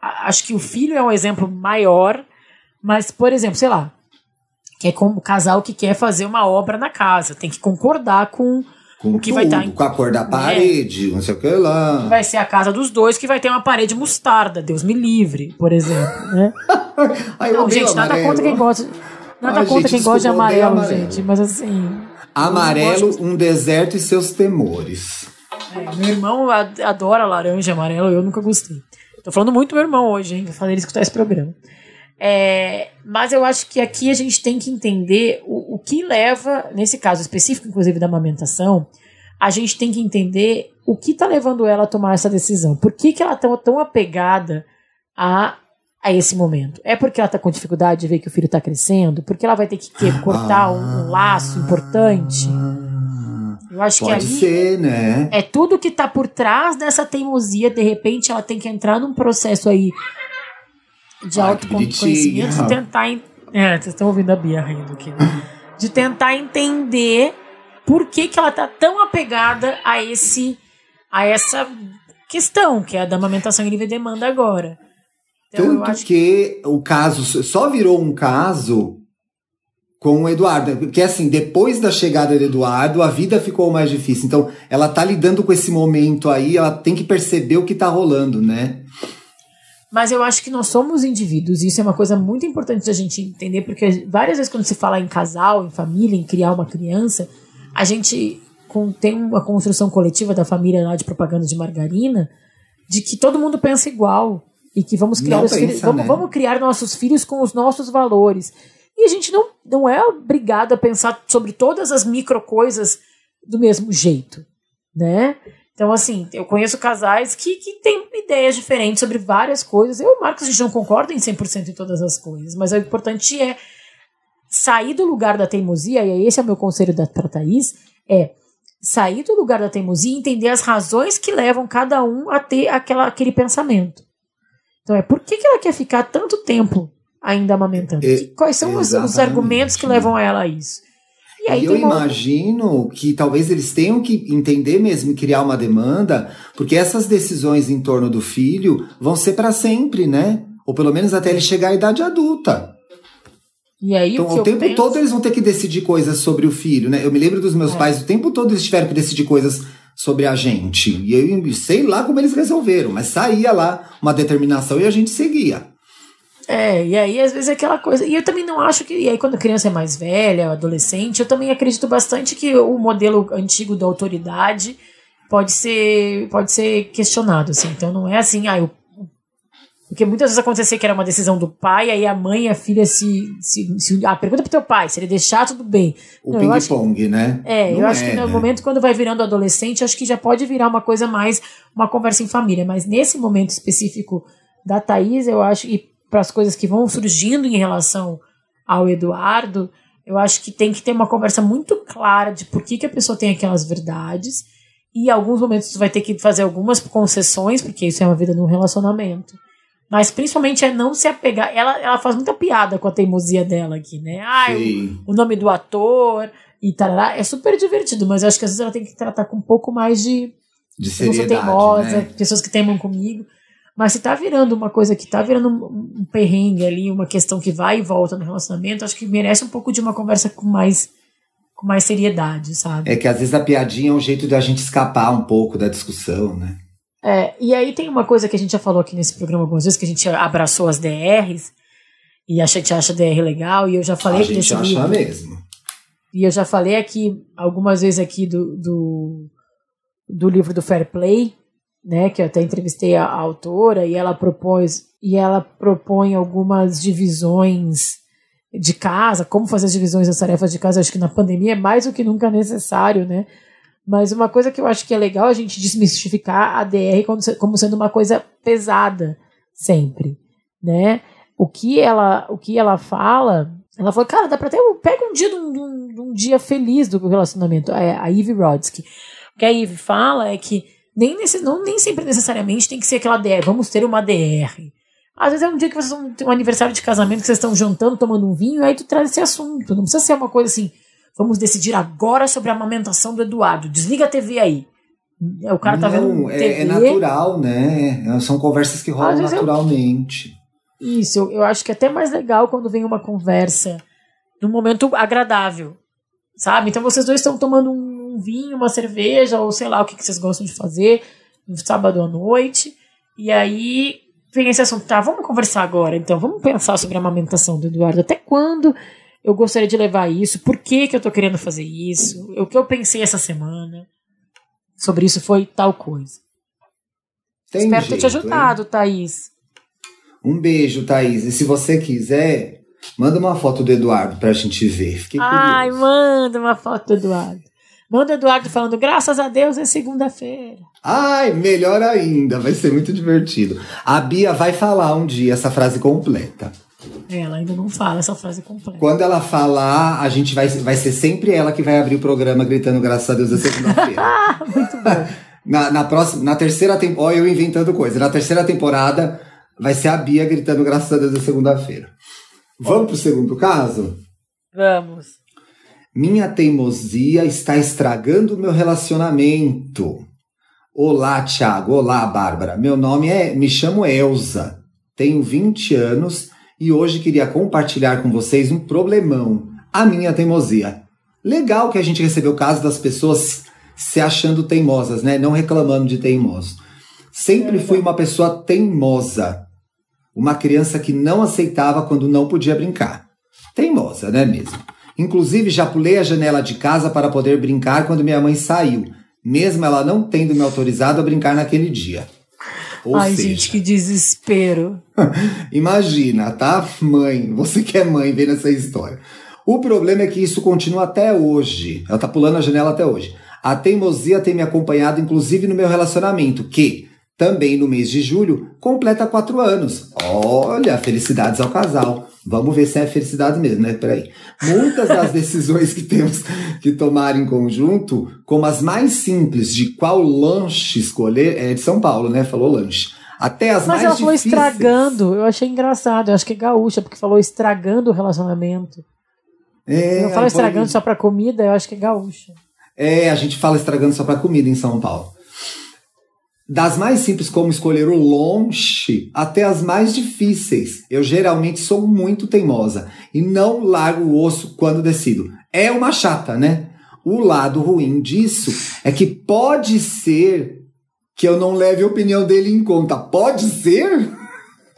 Acho que o filho é um exemplo maior, mas, por exemplo, sei lá, que é como o casal que quer fazer uma obra na casa, tem que concordar com Com o que vai tudo, estar em- com a cor da parede, não sei o que lá. vai ser a casa dos dois que vai ter uma parede mostarda, Deus me livre, por exemplo, né? Ai, Não, gente, nada amarelo. contra quem gosta. Nada Ai, contra gente, quem gosta de amarelo, amarelo. gente, mas assim. Amarelo, um deserto e seus temores. É, meu irmão adora laranja e amarelo, eu nunca gostei. Tô falando muito do meu irmão hoje, hein? Vou fazer ele escutar esse programa. É, mas eu acho que aqui a gente tem que entender o, o que leva, nesse caso específico, inclusive da amamentação, a gente tem que entender o que tá levando ela a tomar essa decisão. Por que, que ela tá tão apegada a, a esse momento? É porque ela tá com dificuldade de ver que o filho tá crescendo? Porque ela vai ter que quê? cortar um, um laço importante? Eu acho que ali ser, né? é tudo que tá por trás dessa teimosia. De repente, ela tem que entrar num processo aí de que autoconhecimento bonitinha. e tentar en- É, vocês estão ouvindo a Bia rindo aqui. Né? De tentar entender por que, que ela tá tão apegada a esse a essa questão, que é a da amamentação em livre demanda agora. Então, Tanto que, que o caso só virou um caso com o Eduardo. Porque, assim, depois da chegada do Eduardo, a vida ficou mais difícil. Então, ela tá lidando com esse momento aí, ela tem que perceber o que tá rolando, né? Mas eu acho que nós somos indivíduos, e isso é uma coisa muito importante da gente entender, porque várias vezes quando se fala em casal, em família, em criar uma criança, a gente tem uma construção coletiva da família lá de propaganda de margarina, de que todo mundo pensa igual. E que vamos criar, pensa, filhos, vamos, né? vamos criar nossos filhos com os nossos valores. E a gente não, não é obrigado a pensar sobre todas as micro coisas do mesmo jeito, né? Então, assim, eu conheço casais que, que têm ideias diferentes sobre várias coisas. Eu e o Marcos, a gente não concorda em 100% em todas as coisas, mas o importante é sair do lugar da teimosia, e esse é o meu conselho da, pra Thaís, é sair do lugar da teimosia e entender as razões que levam cada um a ter aquela, aquele pensamento. Então, é por que, que ela quer ficar tanto tempo ainda amamentando? E, Quais são os, os, argumentos que levam ela a isso? E aí eu imagino que talvez eles tenham que entender mesmo e criar uma demanda, porque essas decisões em torno do filho vão ser para sempre, né? Ou pelo menos até ele chegar à idade adulta. E aí, então, o, o tempo penso... todo eles vão ter que decidir coisas sobre o filho, né? Eu me lembro dos meus é. pais, o tempo todo eles tiveram que decidir coisas sobre a gente. E eu sei lá como eles resolveram, mas saía lá uma determinação e a gente seguia. É, e aí às vezes é aquela coisa. E eu também não acho que. E aí quando a criança é mais velha, adolescente, eu também acredito bastante que o modelo antigo da autoridade pode ser pode ser questionado, assim. Então não é assim, ah, eu, porque muitas vezes acontecer que era uma decisão do pai, aí a mãe e a filha se. se, se ah, pergunta pro teu pai, se ele deixar, tudo bem. O ping-pong, né? É, não eu acho que no né? momento quando vai virando adolescente, acho que já pode virar uma coisa mais, uma conversa em família. Mas nesse momento específico da Thaís, eu acho, e para as coisas que vão surgindo em relação ao Eduardo, eu acho que tem que ter uma conversa muito clara de por que, que a pessoa tem aquelas verdades. E em alguns momentos você vai ter que fazer algumas concessões, porque isso é uma vida num relacionamento. Mas principalmente é não se apegar. Ela, ela faz muita piada com a teimosia dela aqui, né? Ah, o, o, nome do ator e tarará. É super divertido, mas eu acho que às vezes ela tem que tratar com um pouco mais de. De seriedade. Teimosa, né? pessoas que teimam comigo. Mas se tá virando uma coisa que tá virando um, um perrengue ali, uma questão que vai e volta no relacionamento, acho que merece um pouco de uma conversa com mais com mais seriedade, sabe? É que às vezes a piadinha é um jeito da gente escapar um pouco da discussão, né? É, e aí tem uma coisa que a gente já falou aqui nesse programa algumas vezes, que a gente abraçou as DRs, e a gente acha DR legal, e eu já falei a gente acha livro, mesmo. E eu já falei aqui algumas vezes aqui do, do, do livro do Fair Play, né, que eu até entrevistei a, a autora e ela propôs e ela propõe algumas divisões de casa, como fazer as divisões das tarefas de casa, acho que na pandemia é mais do que nunca necessário, né? Mas uma coisa que eu acho que é legal a gente desmistificar a DR como, como sendo uma coisa pesada sempre, né? O que ela, o que ela fala, ela falou, cara, dá pra ter, pega um dia de um, um, dia feliz do relacionamento, é, a Eve Rodsky. O que a Eve fala é que nem, nesse, não, nem sempre necessariamente tem que ser aquela DR, vamos ter uma DR. Às vezes é um dia que vocês ter um aniversário de casamento que vocês estão jantando, tomando um vinho, aí tu traz esse assunto. Não precisa ser uma coisa assim, vamos decidir agora sobre a amamentação do Eduardo. Desliga a TV aí. O cara tá não, vendo. É, TV. é natural, né? São conversas que rolam naturalmente. Eu, isso, eu, eu acho que é até mais legal quando vem uma conversa num momento agradável. Sabe? Então vocês dois estão tomando um um vinho, uma cerveja, ou sei lá o que, que vocês gostam de fazer no sábado à noite. E aí vem esse assunto, tá, vamos conversar agora, então, vamos pensar sobre a amamentação do Eduardo. Até quando eu gostaria de levar isso? Por que, que eu tô querendo fazer isso? O que eu pensei essa semana sobre isso foi tal coisa. Tem Espero jeito, ter te ajudado, hein? Thaís. Um beijo, Thaís. E se você quiser, manda uma foto do Eduardo pra gente ver. Fiquei Ai, manda uma foto do Eduardo. Manda o Eduardo falando, graças a Deus é segunda-feira. Ai, melhor ainda, vai ser muito divertido. A Bia vai falar um dia essa frase completa. Ela ainda não fala essa frase completa. Quando ela falar, a gente vai, vai ser sempre ela que vai abrir o programa gritando graças a Deus é segunda-feira. muito bom. na, na, próxima, na terceira temporada, olha eu inventando coisa. Na terceira temporada vai ser a Bia gritando graças a Deus é segunda-feira. Vamos pro segundo caso? Vamos. Minha teimosia está estragando o meu relacionamento. Olá, Thiago. Olá, Bárbara. Meu nome é. Me chamo Elza. Tenho 20 anos e hoje queria compartilhar com vocês um problemão. A minha teimosia. Legal que a gente recebeu o caso das pessoas se achando teimosas, né? Não reclamando de teimosos. Sempre fui uma pessoa teimosa. Uma criança que não aceitava quando não podia brincar. Teimosa, né mesmo? Inclusive, já pulei a janela de casa para poder brincar quando minha mãe saiu, mesmo ela não tendo me autorizado a brincar naquele dia. Ou Ai, seja, gente, que desespero. imagina, tá? Mãe, você que é mãe vendo essa história. O problema é que isso continua até hoje. Ela tá pulando a janela até hoje. A teimosia tem me acompanhado, inclusive, no meu relacionamento, que, também no mês de julho, completa quatro anos. Olha, felicidades ao casal. Vamos ver se é felicidade mesmo, né? Peraí. Muitas das decisões que temos que tomar em conjunto, como as mais simples de qual lanche escolher, é de São Paulo, né? Falou lanche. Até as Mas mais ela falou difíceis. estragando. Eu achei engraçado. Eu acho que é gaúcha, porque falou estragando o relacionamento. É, não fala estragando pode... só pra comida, eu acho que é gaúcha. É, a gente fala estragando só pra comida em São Paulo. Das mais simples, como escolher o longe, até as mais difíceis. Eu geralmente sou muito teimosa e não largo o osso quando decido. É uma chata, né? O lado ruim disso é que pode ser que eu não leve a opinião dele em conta. Pode ser?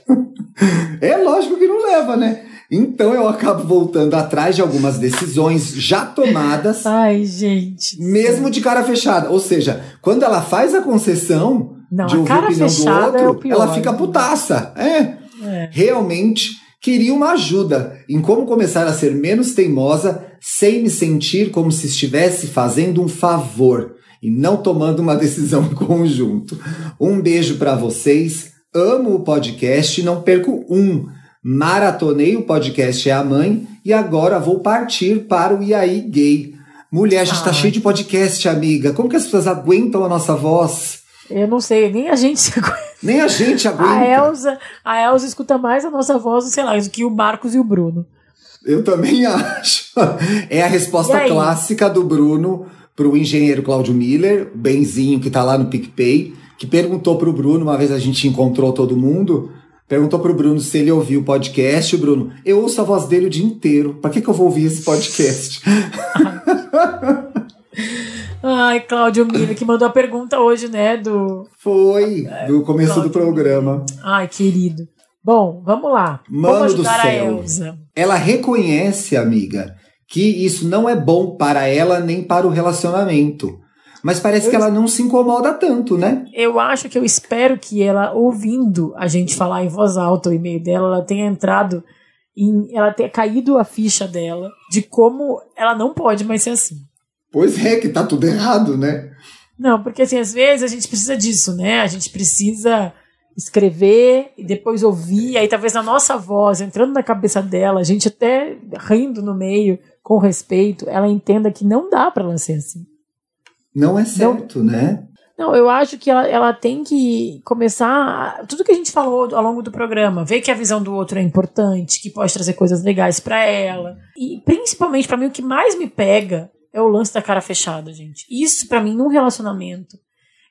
é lógico que não leva, né? Então eu acabo voltando atrás de algumas decisões já tomadas. Ai, gente. Mesmo de cara fechada. Ou seja, quando ela faz a concessão Não, de ouvir a, cara a opinião do outro, é o pior, ela fica putaça. É. é. Realmente queria uma ajuda em como começar a ser menos teimosa sem me sentir como se estivesse fazendo um favor e não tomando uma decisão em conjunto. Um beijo para vocês. Amo o podcast e não perco um. Maratonei o podcast É a Mãe e agora vou partir para o IAI Gay. Mulher, a gente tá Ah. cheio de podcast, amiga. Como que as pessoas aguentam a nossa voz? Eu não sei, nem a gente se aguenta. Nem a gente aguenta. A Elsa, a Elsa escuta mais a nossa voz, sei lá, do que o Marcos e o Bruno. Eu também acho. É a resposta clássica do Bruno pro engenheiro Cláudio Miller, Benzinho, que tá lá no PicPay, que perguntou pro Bruno, uma vez a gente encontrou todo mundo, perguntou pro Bruno se ele ouviu o podcast. Bruno, eu ouço a voz dele o dia inteiro. Pra que, que eu vou ouvir esse podcast? Ai, Cláudio Miller, que mandou a pergunta hoje, né? Do. Foi, do começo do Cláudio programa. Ai, querido. Bom, vamos lá. Mano do céu. Ela reconhece, amiga, que isso não é bom para ela nem para o relacionamento. Mas parece que ela não se incomoda tanto, né? Eu acho que eu espero que ela, ouvindo a gente falar em voz alta o e-mail dela, ela tenha entrado em. Ela tenha caído a ficha dela de como ela não pode mais ser assim. Pois é, que tá tudo errado, né? Não, porque assim, às vezes a gente precisa disso, né? A gente precisa escrever e depois ouvir, aí talvez a nossa voz entrando na cabeça dela, a gente até rindo no meio, com respeito, ela entenda que não dá pra ela ser assim. Não é certo, né? Não, eu acho que ela, ela tem que começar. a- Tudo que a gente falou ao longo do programa, ver que a visão do outro é importante, que pode trazer coisas legais pra ela. E principalmente, pra mim, o que mais me pega é o lance da cara fechada, gente. Isso, pra mim, num relacionamento.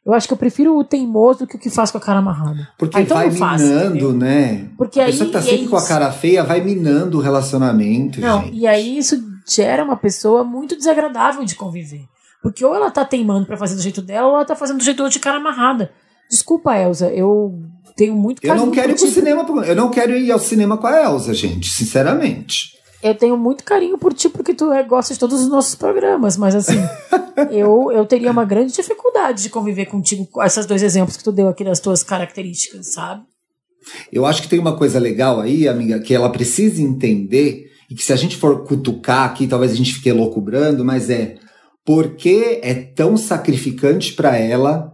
Eu acho que eu prefiro o teimoso do que o que faz com a cara amarrada. Porque Ah, então vai não faça, minando, entendeu? né? Porque a pessoa aí que tá é sempre com a cara feia vai minando o relacionamento, Não, gente. e aí isso gera uma pessoa muito desagradável de conviver. Porque ou ela tá teimando pra fazer do jeito dela, ou ela tá fazendo do jeito outro de cara amarrada. Desculpa, Elsa, eu tenho muito Eu carinho não quero ir pro cinema, eu não quero ir ao cinema com a Elsa, gente, sinceramente. Eu tenho muito carinho por ti, porque tu é, gosta de todos os nossos programas, mas assim, eu, eu teria uma grande dificuldade de conviver contigo com esses dois exemplos que tu deu aqui das tuas características, sabe? Eu acho que tem uma coisa legal aí, amiga, que ela precisa entender, e que se a gente for cutucar aqui, talvez a gente fique loucubrando, mas é por que é tão sacrificante pra ela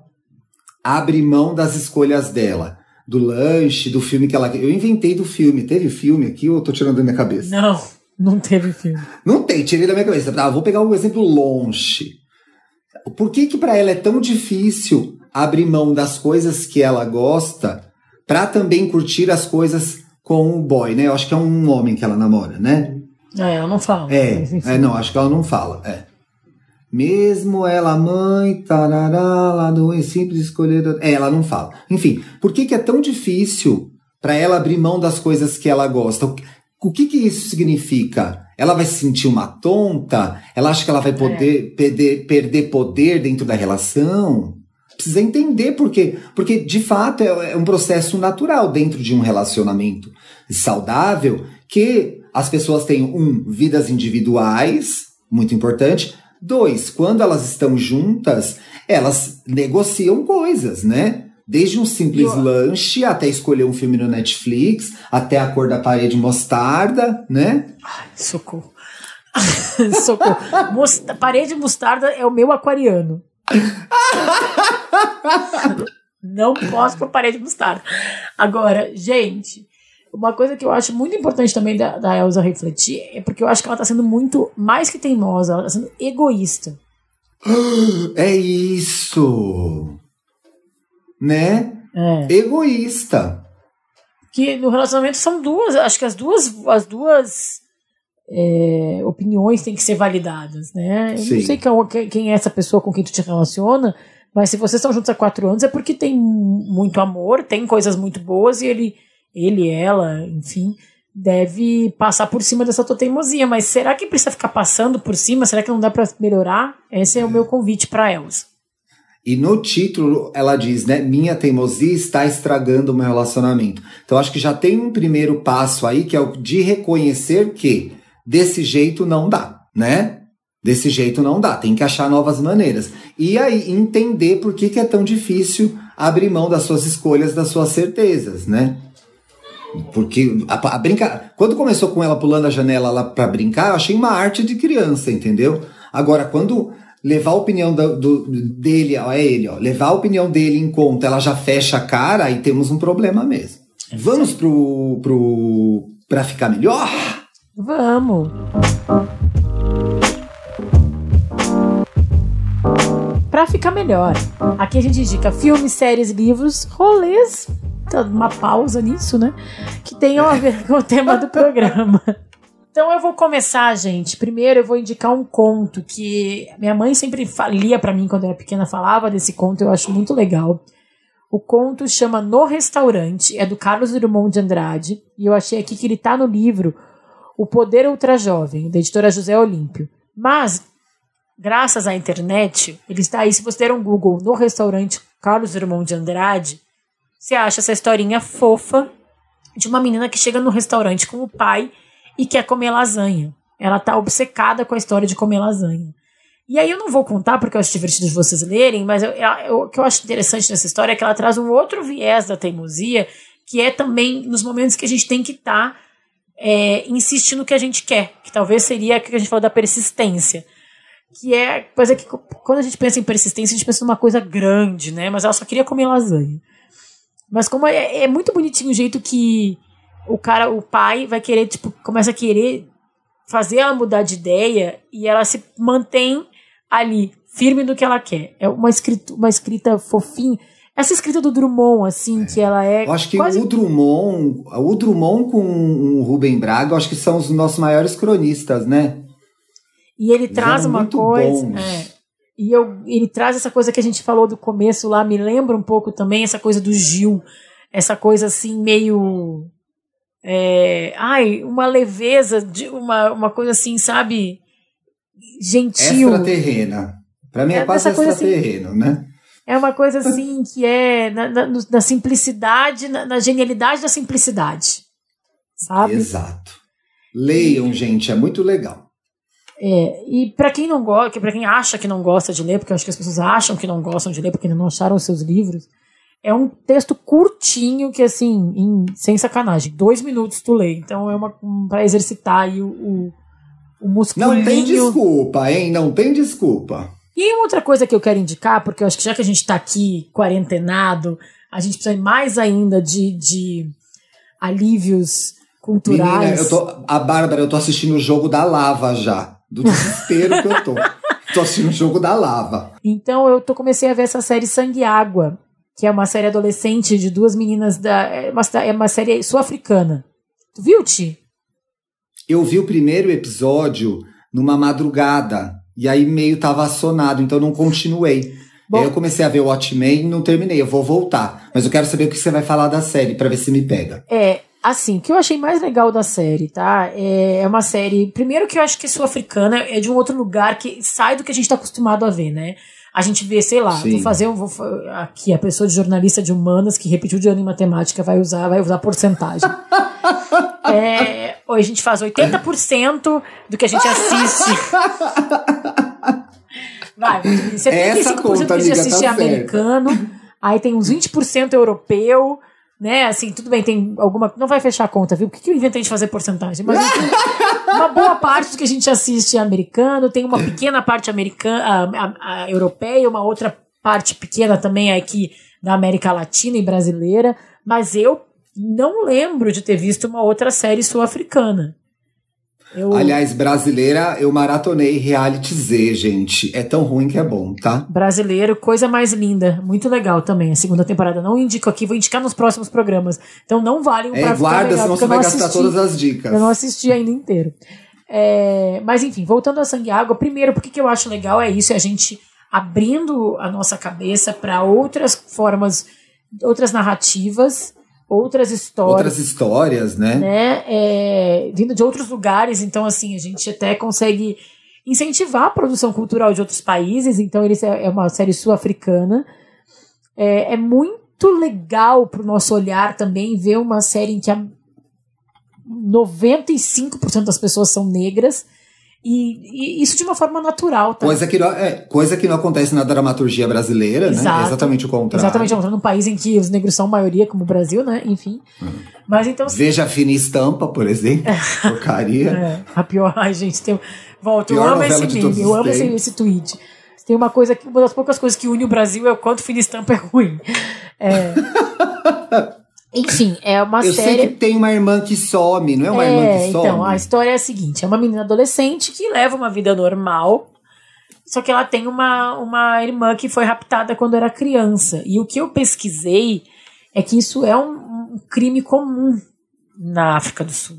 abrir mão das escolhas dela? Do lanche, do filme que ela. Eu inventei do filme. Teve filme aqui ou eu tô tirando da minha cabeça? Não, não teve filme. Não tem, tirei da minha cabeça. Ah, vou pegar um exemplo longe. Por que que para ela é tão difícil abrir mão das coisas que ela gosta para também curtir as coisas com o boy, né? Eu acho que é um homem que ela namora, né? É, ela não fala. É, é não, acho que ela não fala, é. Mesmo ela mãe, tarará, lá do simples escolher. É, ela não fala. Enfim, por que, que é tão difícil para ela abrir mão das coisas que ela gosta? O que, que isso significa? Ela vai se sentir uma tonta? Ela acha que ela vai poder é. perder, perder poder dentro da relação? Precisa entender por quê. Porque, de fato, é, é um processo natural dentro de um relacionamento saudável que as pessoas têm, um, vidas individuais, muito importante. Dois, quando elas estão juntas, elas negociam coisas, né? Desde um simples Eu... lanche até escolher um filme no Netflix, até a cor da parede mostarda, né? Ai, socorro. socorro. Most... Parede mostarda é o meu aquariano. Não posso com parede mostarda. Agora, gente, uma coisa que eu acho muito importante também da, da Elsa refletir é porque eu acho que ela tá sendo muito, mais que teimosa, ela tá sendo egoísta. É isso! Né? É. Egoísta. Que no relacionamento são duas, acho que as duas, as duas é, opiniões têm que ser validadas, né? Eu não sei quem, quem é essa pessoa com quem tu te relaciona, mas se vocês estão juntos há quatro anos é porque tem muito amor, tem coisas muito boas e ele ele, ela, enfim, deve passar por cima dessa tua teimosia. Mas será que precisa ficar passando por cima? Será que não dá para melhorar? Esse é o meu convite para Elsa. E no título ela diz, né? Minha teimosia está estragando o meu relacionamento. Então acho que já tem um primeiro passo aí que é o de reconhecer que desse jeito não dá, né? Desse jeito não dá, tem que achar novas maneiras. E aí entender por que, que é tão difícil abrir mão das suas escolhas, das suas certezas, né? Porque a, a brincar. Quando começou com ela pulando a janela lá para brincar, eu achei uma arte de criança, entendeu? Agora, quando levar a opinião do, do, dele, ó, é ele, ó, levar a opinião dele em conta, ela já fecha a cara, aí temos um problema mesmo. É Vamos pro, pro. pra ficar melhor? Vamos! Para ficar melhor, aqui a gente indica filmes, séries, livros, rolês uma pausa nisso, né? Que tenham a ver com o tema do programa. Então eu vou começar, gente. Primeiro eu vou indicar um conto que minha mãe sempre lia para mim quando eu era pequena, falava desse conto, eu acho muito legal. O conto chama No Restaurante, é do Carlos Drummond de Andrade, e eu achei aqui que ele tá no livro O Poder Ultra Jovem, da editora José Olímpio. Mas, graças à internet, ele está aí, se você der um Google no restaurante Carlos Drummond de Andrade, você acha essa historinha fofa de uma menina que chega no restaurante com o pai e quer comer lasanha. Ela tá obcecada com a história de comer lasanha. E aí eu não vou contar porque eu acho divertido de vocês lerem, mas eu, eu, o que eu acho interessante nessa história é que ela traz um outro viés da teimosia, que é também nos momentos que a gente tem que estar tá, é, insistindo no que a gente quer, que talvez seria o que a gente falou da persistência. Que é coisa que quando a gente pensa em persistência, a gente pensa numa coisa grande, né? Mas ela só queria comer lasanha. Mas como é, é muito bonitinho o jeito que o cara, o pai, vai querer, tipo, começa a querer fazer ela mudar de ideia e ela se mantém ali, firme no que ela quer. É uma escrita, uma escrita fofinha. Essa escrita do Drummond, assim, é. que ela é. Eu acho que quase... o Drummond, o Drummond com o Rubem Braga, acho que são os nossos maiores cronistas, né? E ele Eles traz uma coisa. É, e eu, ele traz essa coisa que a gente falou do começo lá, me lembra um pouco também essa coisa do Gil, essa coisa assim meio. É, ai, uma leveza, de uma, uma coisa assim, sabe? Gentil. Extraterrena. Pra mim é, é quase extraterreno, assim, né? É uma coisa assim que é na, na, na simplicidade, na, na, genialidade da simplicidade. Sabe? Exato. Leiam, gente, é muito legal. É, e para quem não gosta, para quem acha que não gosta de ler, porque eu acho que as pessoas acham que não gostam de ler porque não acharam os seus livros, é um texto curtinho que assim, em, sem sacanagem, dois minutos tu lê. Então é uma um, para exercitar aí o, o, o musculinho. Não tem desculpa, hein? Não tem desculpa. E outra coisa que eu quero indicar, porque eu acho que já que a gente está aqui quarentenado, a gente precisa mais ainda de, de alívios culturais. Menina, eu tô, a Bárbara, eu tô assistindo o jogo da lava já do desespero que eu tô. Tô assistindo o jogo da lava. Então eu tô, comecei a ver essa série Sangue e Água, que é uma série adolescente de duas meninas da. É uma, é uma série sul-africana. Tu viu, Ti? Eu vi o primeiro episódio numa madrugada. E aí meio tava assonado, então não continuei. Bom, aí eu comecei a ver o Watchmen e não terminei. Eu vou voltar. Mas eu quero saber o que você vai falar da série para ver se me pega. É, assim, o que eu achei mais legal da série, tá? É, é uma série. Primeiro que eu acho que é sul-africana, é de um outro lugar que sai do que a gente tá acostumado a ver, né? A gente vê, sei lá, Sim. vou fazer um. Vou, aqui, a pessoa de jornalista de humanas que repetiu de ano em matemática vai usar, vai usar porcentagem. é, hoje a gente faz 80% do que a gente assiste. Vai, 75% do que a gente assiste tá é americano, aí tem uns 20% europeu né? Assim, tudo bem, tem alguma. Não vai fechar a conta, viu? Por que, que eu inventei de fazer porcentagem? Mas enfim, uma boa parte do que a gente assiste é americano, tem uma pequena parte americana, a, a, a europeia, uma outra parte pequena também aqui da América Latina e brasileira, mas eu não lembro de ter visto uma outra série sul-africana. Eu... Aliás, brasileira, eu maratonei reality Z, gente. É tão ruim que é bom, tá? Brasileiro, coisa mais linda. Muito legal também. A segunda temporada. Não indico aqui, vou indicar nos próximos programas. Então não vale um é, pra guarda, legal, senão você vai gastar assisti, todas as dicas. Eu não assisti ainda inteiro. É, mas enfim, voltando a Sangue e Água, primeiro, porque que eu acho legal é isso, é a gente abrindo a nossa cabeça para outras formas, outras narrativas outras histórias. Outras histórias, né? né? É, vindo de outros lugares, então assim, a gente até consegue incentivar a produção cultural de outros países, então ele é uma série sul-africana. É, é, muito legal para o nosso olhar também ver uma série em que a 95% das pessoas são negras e, e, isso de uma forma natural, tá? Coisa que, não, é, coisa que não acontece na dramaturgia brasileira, né? Exato, né? Exatamente o contrário. Exatamente, num país em que os negros são maioria, como o Brasil, né? Enfim. Uhum. Mas então. Veja a fina estampa, por exemplo. Porcaria. É, a pior. Ai, gente, tem. Volta, eu amo esse meme, eu amo esse, esse tweet. Tem uma coisa que. Uma das poucas coisas que une o Brasil é o quanto fina estampa é ruim. É. Enfim, é uma eu série. Eu sei que tem uma irmã que some, não é uma é, irmã que some? Então, a história é a seguinte: é uma menina adolescente que leva uma vida normal, só que ela tem uma, uma irmã que foi raptada quando era criança. E o que eu pesquisei é que isso é um, um crime comum na África do Sul.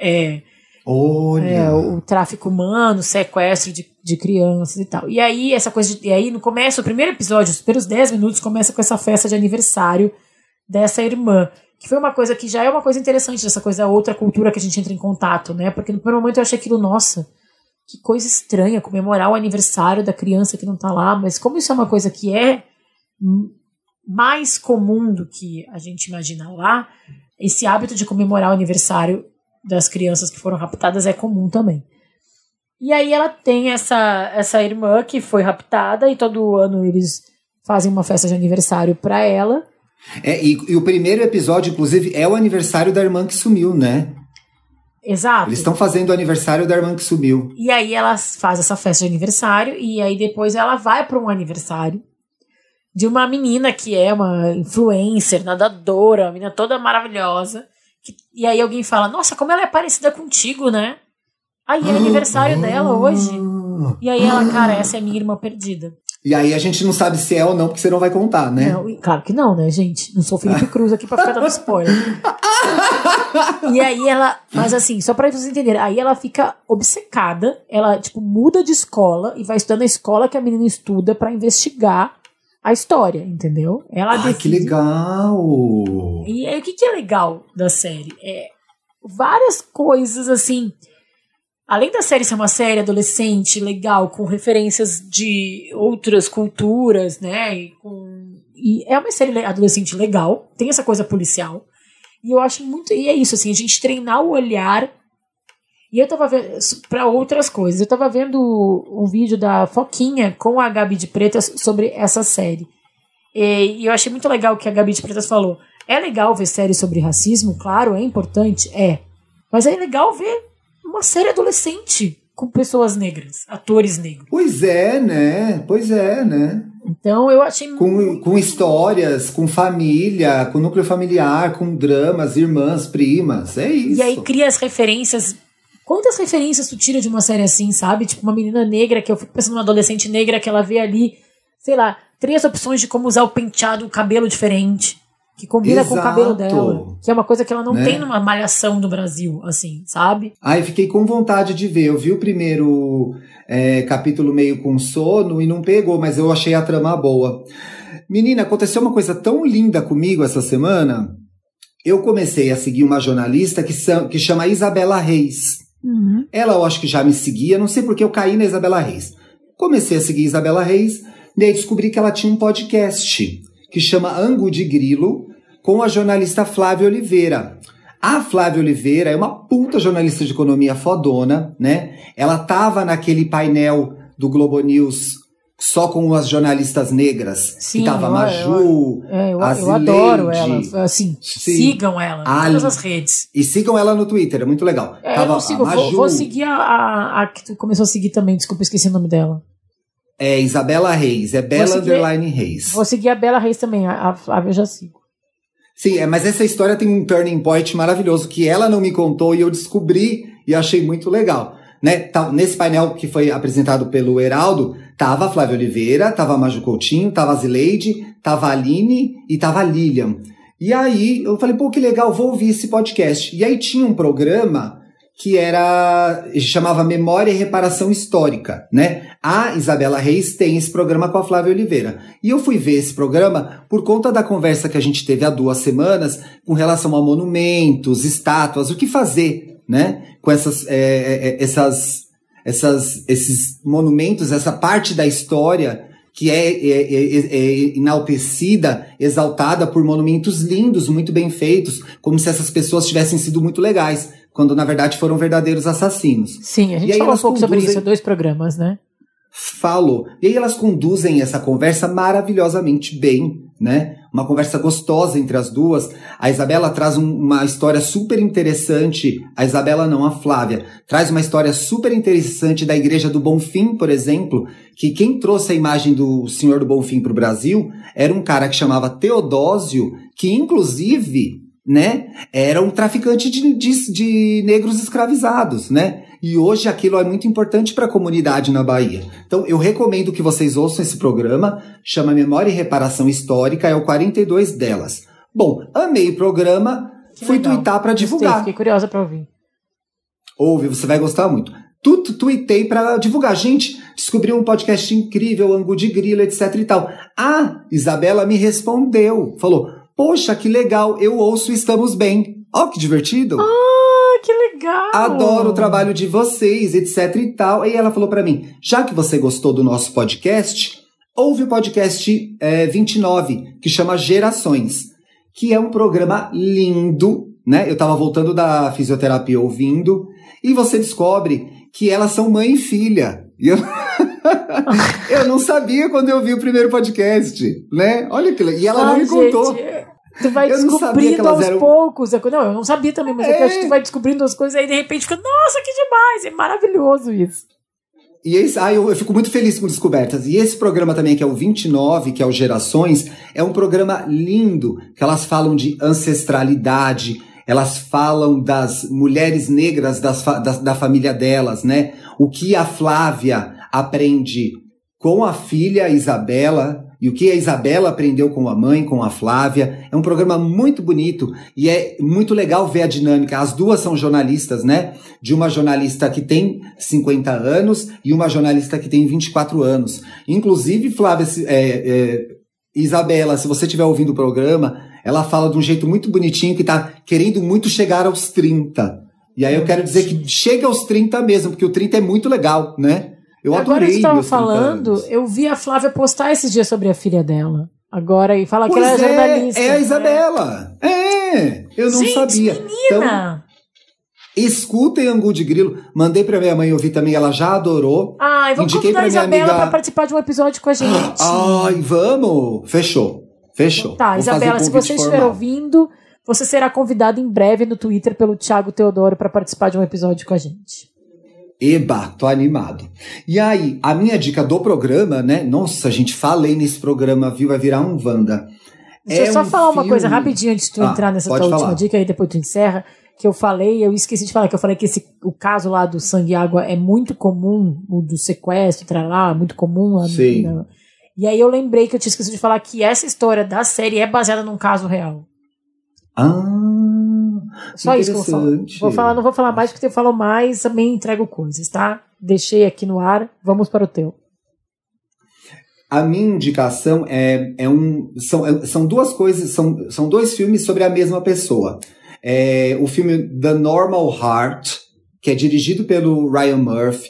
É. Olha. É, o, o tráfico humano, sequestro de, de crianças e tal. E aí, essa coisa de, E aí, no começo, o primeiro episódio, os primeiros 10 minutos, começa com essa festa de aniversário dessa irmã. Que foi uma coisa que já é uma coisa interessante, dessa coisa outra cultura que a gente entra em contato, né? Porque no primeiro momento eu achei aquilo, nossa, que coisa estranha comemorar o aniversário da criança que não tá lá, mas como isso é uma coisa que é mais comum do que a gente imagina lá, esse hábito de comemorar o aniversário das crianças que foram raptadas é comum também. E aí ela tem essa, essa irmã que foi raptada e todo ano eles fazem uma festa de aniversário para ela. É, e, e, o primeiro episódio, inclusive, é o aniversário da irmã que sumiu, né? Exato. Eles estão fazendo o aniversário da irmã que sumiu. E aí ela faz essa festa de aniversário e aí depois ela vai para um aniversário de uma menina que é uma influencer, nadadora, uma menina toda maravilhosa. Que, e aí alguém fala: Nossa, como ela é parecida contigo, né? Aí é aniversário dela hoje. E aí ela, cara, essa é minha irmã perdida. E aí a gente não sabe se é ou não, porque você não vai contar, né? Não, claro que não, né, gente? Não sou Felipe Cruz aqui pra ficar dando spoiler. e aí ela. Mas assim, só pra vocês entenderem, aí ela fica obcecada, ela, tipo, muda de escola e vai estudando a escola que a menina estuda para investigar a história, entendeu? Ela ah, decide... que legal! E aí, o que, que é legal da série? É várias coisas assim além da série ser uma série adolescente, legal, com referências de outras culturas, né? E, com, e é uma série adolescente legal, tem essa coisa policial. E eu acho muito. E é isso, assim, a gente treinar o olhar. E eu tava vendo. para outras coisas. Eu tava vendo um vídeo da Foquinha com a Gabi de Pretas sobre essa série. E, e eu achei muito legal o que a Gabi de Pretas falou. É legal ver séries sobre racismo, claro, é importante, é. Mas é legal ver uma série adolescente com pessoas negras, atores negros. Pois é, né? Pois é, né? Então eu achei com, com histórias, com família, com núcleo familiar, com dramas, irmãs, primas, é isso. E aí cria as referências. Quantas referências tu tira de uma série assim, sabe? Tipo uma menina negra que eu fico pensando numa adolescente negra que ela vê ali, sei lá, três opções de como usar o penteado, o cabelo diferente. Que combina Exato. com o cabelo dela. Que é uma coisa que ela não né? tem numa malhação do Brasil, assim, sabe? Ai, fiquei com vontade de ver. Eu vi o primeiro é, capítulo meio com sono e não pegou, mas eu achei a trama boa. Menina, aconteceu uma coisa tão linda comigo essa semana. Eu comecei a seguir uma jornalista que, que chama Isabela Reis. Uhum. Ela, eu acho que já me seguia, não sei porque eu caí na Isabela Reis. Comecei a seguir Isabela Reis, e aí descobri que ela tinha um podcast que chama Angu de Grilo, com a jornalista Flávia Oliveira. A Flávia Oliveira é uma puta jornalista de economia fodona, né? Ela tava naquele painel do Globo News só com as jornalistas negras. Sim, que tava a Maju, eu, eu, eu adoro ela. Assim, Sim, sigam ela em todas as redes. E sigam ela no Twitter, é muito legal. É, tava eu não sigo, Maju, vou, vou, seguir a, a, a, que tu começou a seguir também, desculpa, esqueci o nome dela. É Isabela Reis, é Bela Underline Reis. Vou seguir a Bela Reis também, a Flávia eu já sigo. Sim, é, mas essa história tem um turning point maravilhoso que ela não me contou e eu descobri e achei muito legal. Né? Tá, nesse painel que foi apresentado pelo Heraldo, tava a Flávia Oliveira, tava a Maju Coutinho, tava a Zileide, tava a Aline e tava a Lilian. E aí eu falei, pô, que legal, vou ouvir esse podcast. E aí tinha um programa que era chamava Memória e Reparação Histórica, né? A Isabela Reis tem esse programa com a Flávia Oliveira. E eu fui ver esse programa por conta da conversa que a gente teve há duas semanas com relação a monumentos, estátuas, o que fazer, né? Com essas, é, é, é essas, essas, esses monumentos, essa parte da história que é, é, é, é, enaltecida, exaltada por monumentos lindos, muito bem feitos, como se essas pessoas tivessem sido muito legais quando na verdade foram verdadeiros assassinos. Sim, a gente falou um pouco conduzem... sobre isso, dois programas, né? Falou. E aí elas conduzem essa conversa maravilhosamente bem, né? Uma conversa gostosa entre as duas. A Isabela traz um, uma história super interessante. A Isabela não, a Flávia. Traz uma história super interessante da Igreja do Bonfim, por exemplo, que quem trouxe a imagem do Senhor do Bonfim para o Brasil era um cara que chamava Teodósio, que inclusive né? Era um traficante de, de, de negros escravizados, né? E hoje aquilo é muito importante para a comunidade na Bahia. Então eu recomendo que vocês ouçam esse programa, chama Memória e Reparação Histórica, é o 42 delas. Bom, amei o programa, que fui legal. twittar para divulgar. Gostei, fiquei curiosa para ouvir. Ouve, você vai gostar muito. Tudo tuitei para divulgar. Gente, descobri um podcast incrível, Angu de Grilo, etc e tal. A Isabela me respondeu, falou: Poxa, que legal, eu ouço Estamos Bem. Ó, oh, que divertido. Ah, que legal. Adoro o trabalho de vocês, etc e tal. E ela falou para mim, já que você gostou do nosso podcast, ouve o podcast é, 29, que chama Gerações, que é um programa lindo, né? Eu tava voltando da fisioterapia ouvindo, e você descobre que elas são mãe e filha. E eu... eu não sabia quando eu vi o primeiro podcast, né? Olha que E ela Ai, não me gente, contou. Tu vai eu descobrindo aos eram... poucos. Não, eu não sabia também, mas é. eu acho que tu vai descobrindo as coisas aí de repente fica, nossa, que demais! É maravilhoso isso. E esse, ah, eu, eu, fico muito feliz com descobertas. E esse programa também, que é o 29, que é o Gerações, é um programa lindo, que elas falam de ancestralidade, elas falam das mulheres negras das, da, da família delas, né? O que a Flávia aprende com a filha Isabela e o que a Isabela aprendeu com a mãe, com a Flávia. É um programa muito bonito e é muito legal ver a dinâmica. As duas são jornalistas, né? De uma jornalista que tem 50 anos e uma jornalista que tem 24 anos. Inclusive, Flávia, é, é, Isabela, se você estiver ouvindo o programa, ela fala de um jeito muito bonitinho que está querendo muito chegar aos 30. E aí eu quero dizer que chega aos 30 mesmo, porque o 30 é muito legal, né? Eu Agora. Agora você falando, eu vi a Flávia postar esses dias sobre a filha dela. Agora, e fala pois que ela é, é jornalista. É a Isabela. É, é eu não Gente, sabia. Menina. Então, escutem Angu de Grilo. Mandei pra minha mãe ouvir também, ela já adorou. Ai, vamos Indiquei convidar a Isabela amiga... pra participar de um episódio com a gente. Ai, vamos! Fechou. Fechou. Tá, Vou Isabela, se você estiver ouvindo, você será convidado em breve no Twitter pelo Thiago Teodoro para participar de um episódio com a gente. Eba, tô animado. E aí, a minha dica do programa, né? Nossa, gente, falei nesse programa, viu? Vai virar um Wanda. Deixa é eu só um falar filme... uma coisa rapidinho antes de tu ah, entrar nessa tua falar. última dica, aí depois tu encerra. Que eu falei, eu esqueci de falar, que eu falei que esse, o caso lá do sangue e água é muito comum, o do sequestro, lá, muito comum lá Sim. No, E aí eu lembrei que eu tinha esquecido de falar que essa história da série é baseada num caso real. Ah, Só isso que eu vou falar. Vou falar, não vou falar mais porque você falou mais, também entrego coisas, tá? Deixei aqui no ar, vamos para o teu. A minha indicação é, é um. São, é, são duas coisas, são, são dois filmes sobre a mesma pessoa. É o filme The Normal Heart, que é dirigido pelo Ryan Murphy.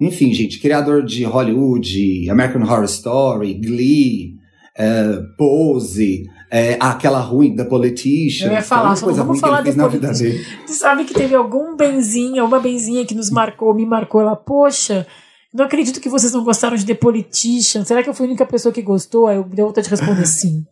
Enfim, gente, criador de Hollywood, American Horror Story, Glee, uh, Pose, é, aquela ruim da Politician. Eu ia falar, só coisa ruim falar que na vida dele. Você sabe que teve algum benzinha, uma benzinha que nos marcou, me marcou. Ela, poxa, não acredito que vocês não gostaram de The Politician. Será que eu fui a única pessoa que gostou? Aí eu dei vontade de responder sim.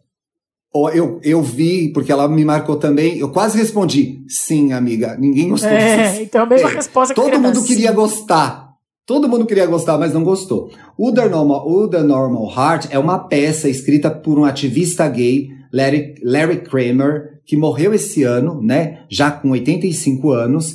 Eu, eu vi, porque ela me marcou também, eu quase respondi, sim, amiga, ninguém gostou É, então a mesma é, resposta que Todo mundo queria sim. gostar. Todo mundo queria gostar, mas não gostou. O The, Normal, o The Normal Heart é uma peça escrita por um ativista gay, Larry, Larry Kramer, que morreu esse ano, né? Já com 85 anos.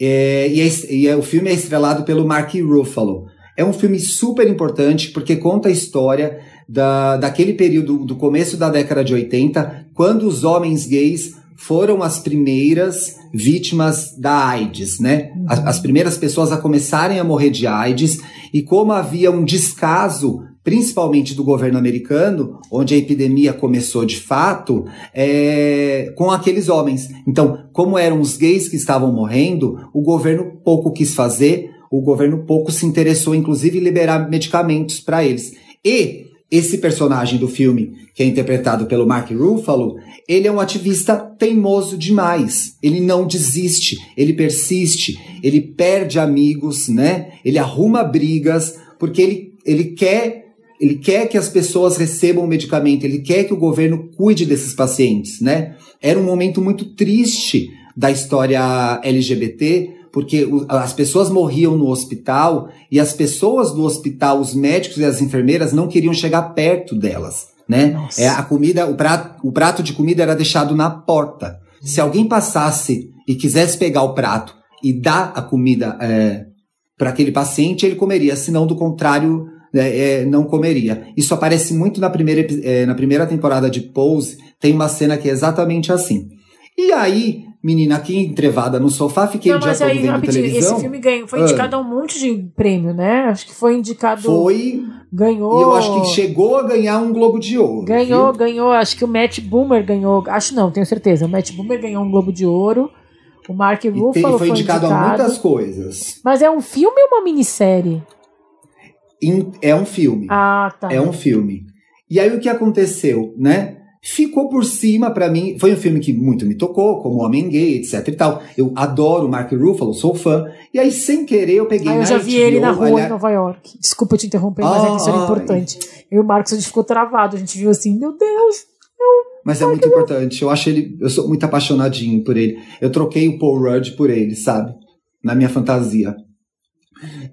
É, e, é, e é, o filme é estrelado pelo Mark Ruffalo. É um filme super importante porque conta a história da, daquele período do começo da década de 80, quando os homens gays foram as primeiras vítimas da AIDS, né? As, as, primeiras pessoas a começarem a morrer de AIDS e como havia um descaso, principalmente do governo americano, onde a epidemia começou de fato, é, com aqueles homens. Então, como eram os gays que estavam morrendo, o governo pouco quis fazer o governo pouco se interessou, inclusive, em liberar medicamentos para eles. E esse personagem do filme, que é interpretado pelo Mark Ruffalo, ele é um ativista teimoso demais. Ele não desiste, ele persiste, ele perde amigos, né? Ele arruma brigas, porque ele, ele quer ele quer que as pessoas recebam o medicamento, ele quer que o governo cuide desses pacientes, né? Era um momento muito triste da história LGBT, porque as pessoas morriam no hospital e as pessoas do hospital, os médicos e as enfermeiras não queriam chegar perto delas, né? É a comida, o prato, o prato de comida era deixado na porta. Se alguém passasse e quisesse pegar o prato e dar a comida é, para aquele paciente, ele comeria, senão do contrário é, é, não comeria. Isso aparece muito na primeira, é, na primeira temporada de Pose, tem uma cena que é exatamente assim. E aí, menina aqui entrevada no sofá, fiquei não, o dia todo aí, vendo televisão. Esse filme ganhou, foi indicado ah. a um monte de prêmio, né? Acho que foi indicado... Foi. Ganhou... E eu acho que chegou a ganhar um Globo de Ouro. Ganhou, viu? ganhou. Acho que o Matt Boomer ganhou... Acho não, tenho certeza. O Matt Boomer ganhou um Globo de Ouro. O Mark Ruffalo foi, foi indicado, indicado a muitas coisas. Mas é um filme ou uma minissérie? É um filme. Ah, tá. É um filme. E aí o que aconteceu, né? ficou por cima para mim. Foi um filme que muito me tocou, como Homem Gay, etc e tal. Eu adoro o Mark Ruffalo, sou fã. E aí, sem querer, eu peguei ah, eu já vi HBO, ele na rua aliás... em Nova York. Desculpa te interromper, mas é que isso era importante. Eu e o Marcos, a gente ficou travado. A gente viu assim, meu Deus, mas é muito importante. Eu acho ele. Eu sou muito apaixonadinho por ele. Eu troquei o Paul Rudd por ele, sabe? Na minha fantasia.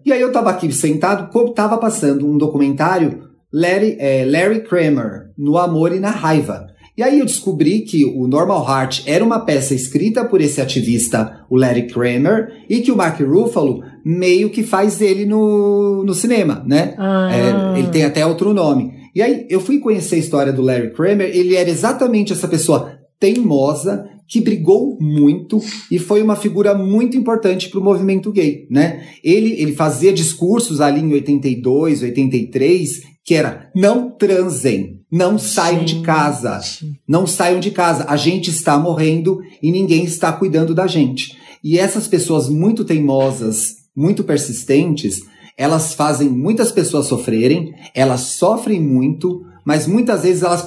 E aí eu tava aqui sentado, tava passando um documentário Larry, é, Larry Kramer, No Amor e na Raiva. E aí eu descobri que o Normal Heart era uma peça escrita por esse ativista, o Larry Kramer, e que o Mark Ruffalo meio que faz ele no, no cinema, né? Ah. É, ele tem até outro nome. E aí eu fui conhecer a história do Larry Kramer, ele era exatamente essa pessoa teimosa, que brigou muito e foi uma figura muito importante para o movimento gay, né? Ele, ele fazia discursos ali em 82, 83, que era não transem, não saiam de casa, não saiam de casa, a gente está morrendo e ninguém está cuidando da gente. E essas pessoas muito teimosas, muito persistentes, elas fazem muitas pessoas sofrerem, elas sofrem muito, mas muitas vezes elas,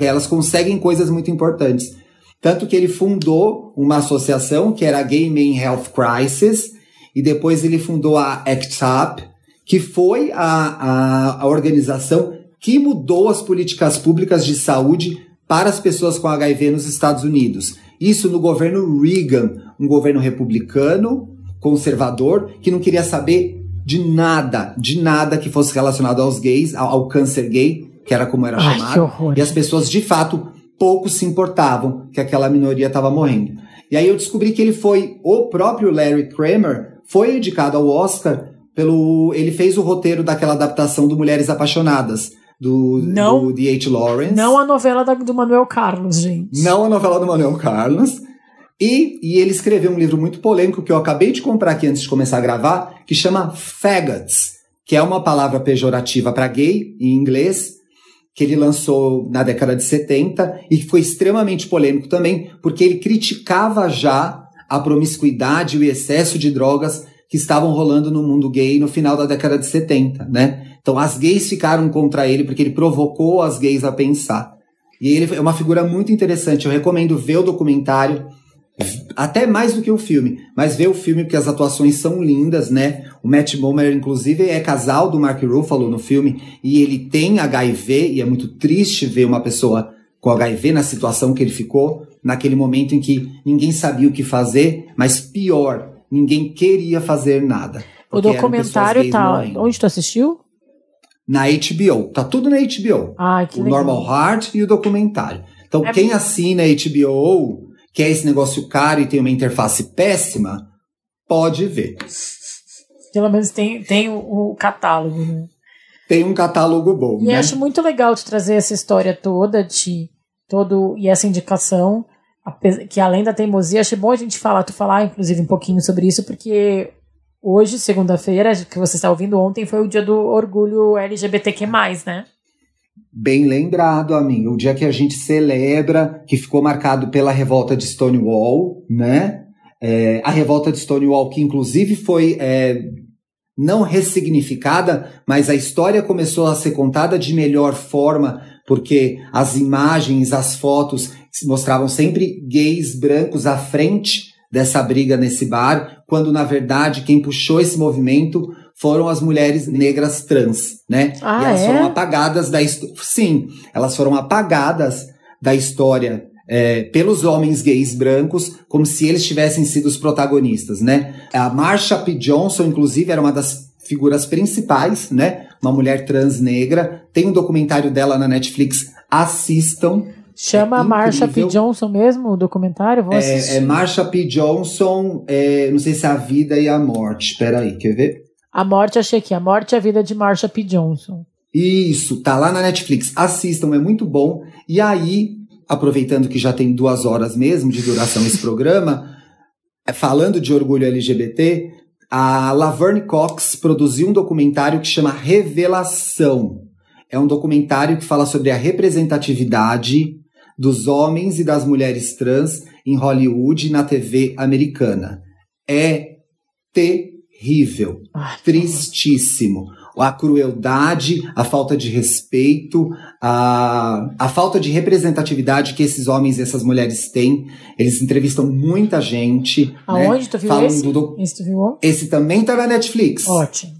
elas conseguem coisas muito importantes. Tanto que ele fundou uma associação que era a Gay Men Health Crisis, e depois ele fundou a ACT UP, que foi a, a, a organização que mudou as políticas públicas de saúde para as pessoas com HIV nos Estados Unidos. Isso no governo Reagan, um governo republicano, conservador, que não queria saber de nada, de nada que fosse relacionado aos gays, ao, ao câncer gay, que era como era Ai, chamado. E as pessoas, de fato, pouco se importavam que aquela minoria estava morrendo. E aí eu descobri que ele foi, o próprio Larry Kramer, foi indicado ao Oscar pelo. Ele fez o roteiro daquela adaptação do Mulheres Apaixonadas, do, não, do D.H. Lawrence. Não a novela da, do Manuel Carlos, gente. Não a novela do Manuel Carlos. E, e ele escreveu um livro muito polêmico que eu acabei de comprar aqui antes de começar a gravar, que chama Faggots, que é uma palavra pejorativa para gay em inglês, que ele lançou na década de 70 e foi extremamente polêmico também, porque ele criticava já a promiscuidade e o excesso de drogas que estavam rolando no mundo gay no final da década de 70, né? Então as gays ficaram contra ele porque ele provocou as gays a pensar. E ele é uma figura muito interessante. Eu recomendo ver o documentário até mais do que o filme, mas ver o filme porque as atuações são lindas, né? O Matt Bomer, inclusive, é casal do Mark Ruffalo no filme e ele tem HIV e é muito triste ver uma pessoa com HIV na situação que ele ficou, naquele momento em que ninguém sabia o que fazer, mas pior, ninguém queria fazer nada. O documentário tá. Onde tu assistiu? Na HBO. Tá tudo na HBO. Ah, que o legal. Normal Heart e o documentário. Então, é quem assina a HBO quer esse negócio caro e tem uma interface péssima, pode ver. Pelo menos tem, tem o, o catálogo, né? Tem um catálogo bom. E né? acho muito legal de trazer essa história toda de todo e essa indicação, que além da teimosia, acho bom a gente falar, tu falar inclusive um pouquinho sobre isso, porque hoje, segunda-feira, que você está ouvindo ontem, foi o dia do orgulho LGBTQ+, né? Bem lembrado, amigo. O dia que a gente celebra, que ficou marcado pela revolta de Stonewall, né? É, a revolta de Stonewall, que inclusive foi é, não ressignificada, mas a história começou a ser contada de melhor forma, porque as imagens, as fotos mostravam sempre gays brancos à frente dessa briga nesse bar, quando na verdade quem puxou esse movimento foram as mulheres negras trans, né? Ah, e elas é? foram apagadas da sim, elas foram apagadas da história é, pelos homens gays brancos, como se eles tivessem sido os protagonistas, né? A Marsha P. Johnson, inclusive, era uma das figuras principais, né? Uma mulher trans negra. Tem um documentário dela na Netflix. Assistam. Chama é a Marsha P. Johnson mesmo, o documentário? Vou assistir. É, é Marsha P. Johnson, é, não sei se é a vida e a morte. Espera aí, quer ver? A morte, achei aqui. A morte é a vida de Marsha P. Johnson. Isso, tá lá na Netflix. Assistam, é muito bom. E aí, aproveitando que já tem duas horas mesmo de duração esse programa, é, falando de orgulho LGBT, a Laverne Cox produziu um documentário que chama Revelação. É um documentário que fala sobre a representatividade dos homens e das mulheres trans em Hollywood e na TV americana. É terrível, tristíssimo. A crueldade, a falta de respeito, a, a falta de representatividade que esses homens e essas mulheres têm. Eles entrevistam muita gente. Aonde né? tu viu Falam esse? do Esse tu viu? Esse também tá na Netflix. Ótimo.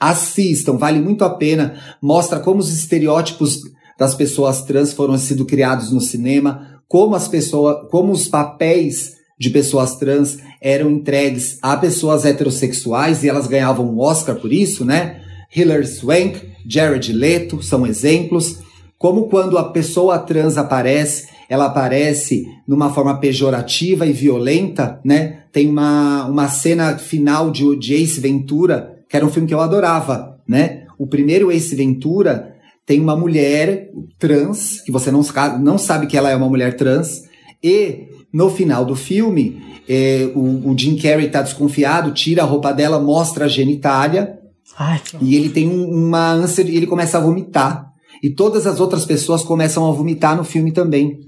Assistam, vale muito a pena. Mostra como os estereótipos das pessoas trans foram sido criados no cinema, como as pessoas, como os papéis de pessoas trans eram entregues a pessoas heterossexuais e elas ganhavam um Oscar por isso, né? Hilary Swank, Jared Leto são exemplos. Como quando a pessoa trans aparece, ela aparece numa forma pejorativa e violenta, né? Tem uma, uma cena final de, de Ace Ventura, que era um filme que eu adorava, né? O primeiro Ace Ventura tem uma mulher trans, que você não, não sabe que ela é uma mulher trans, e no final do filme, eh, o, o Jim Carrey tá desconfiado, tira a roupa dela, mostra a genitália, Ai, e ele tem um- uma ânsia e ele começa a vomitar. E todas as outras pessoas começam a vomitar no filme também.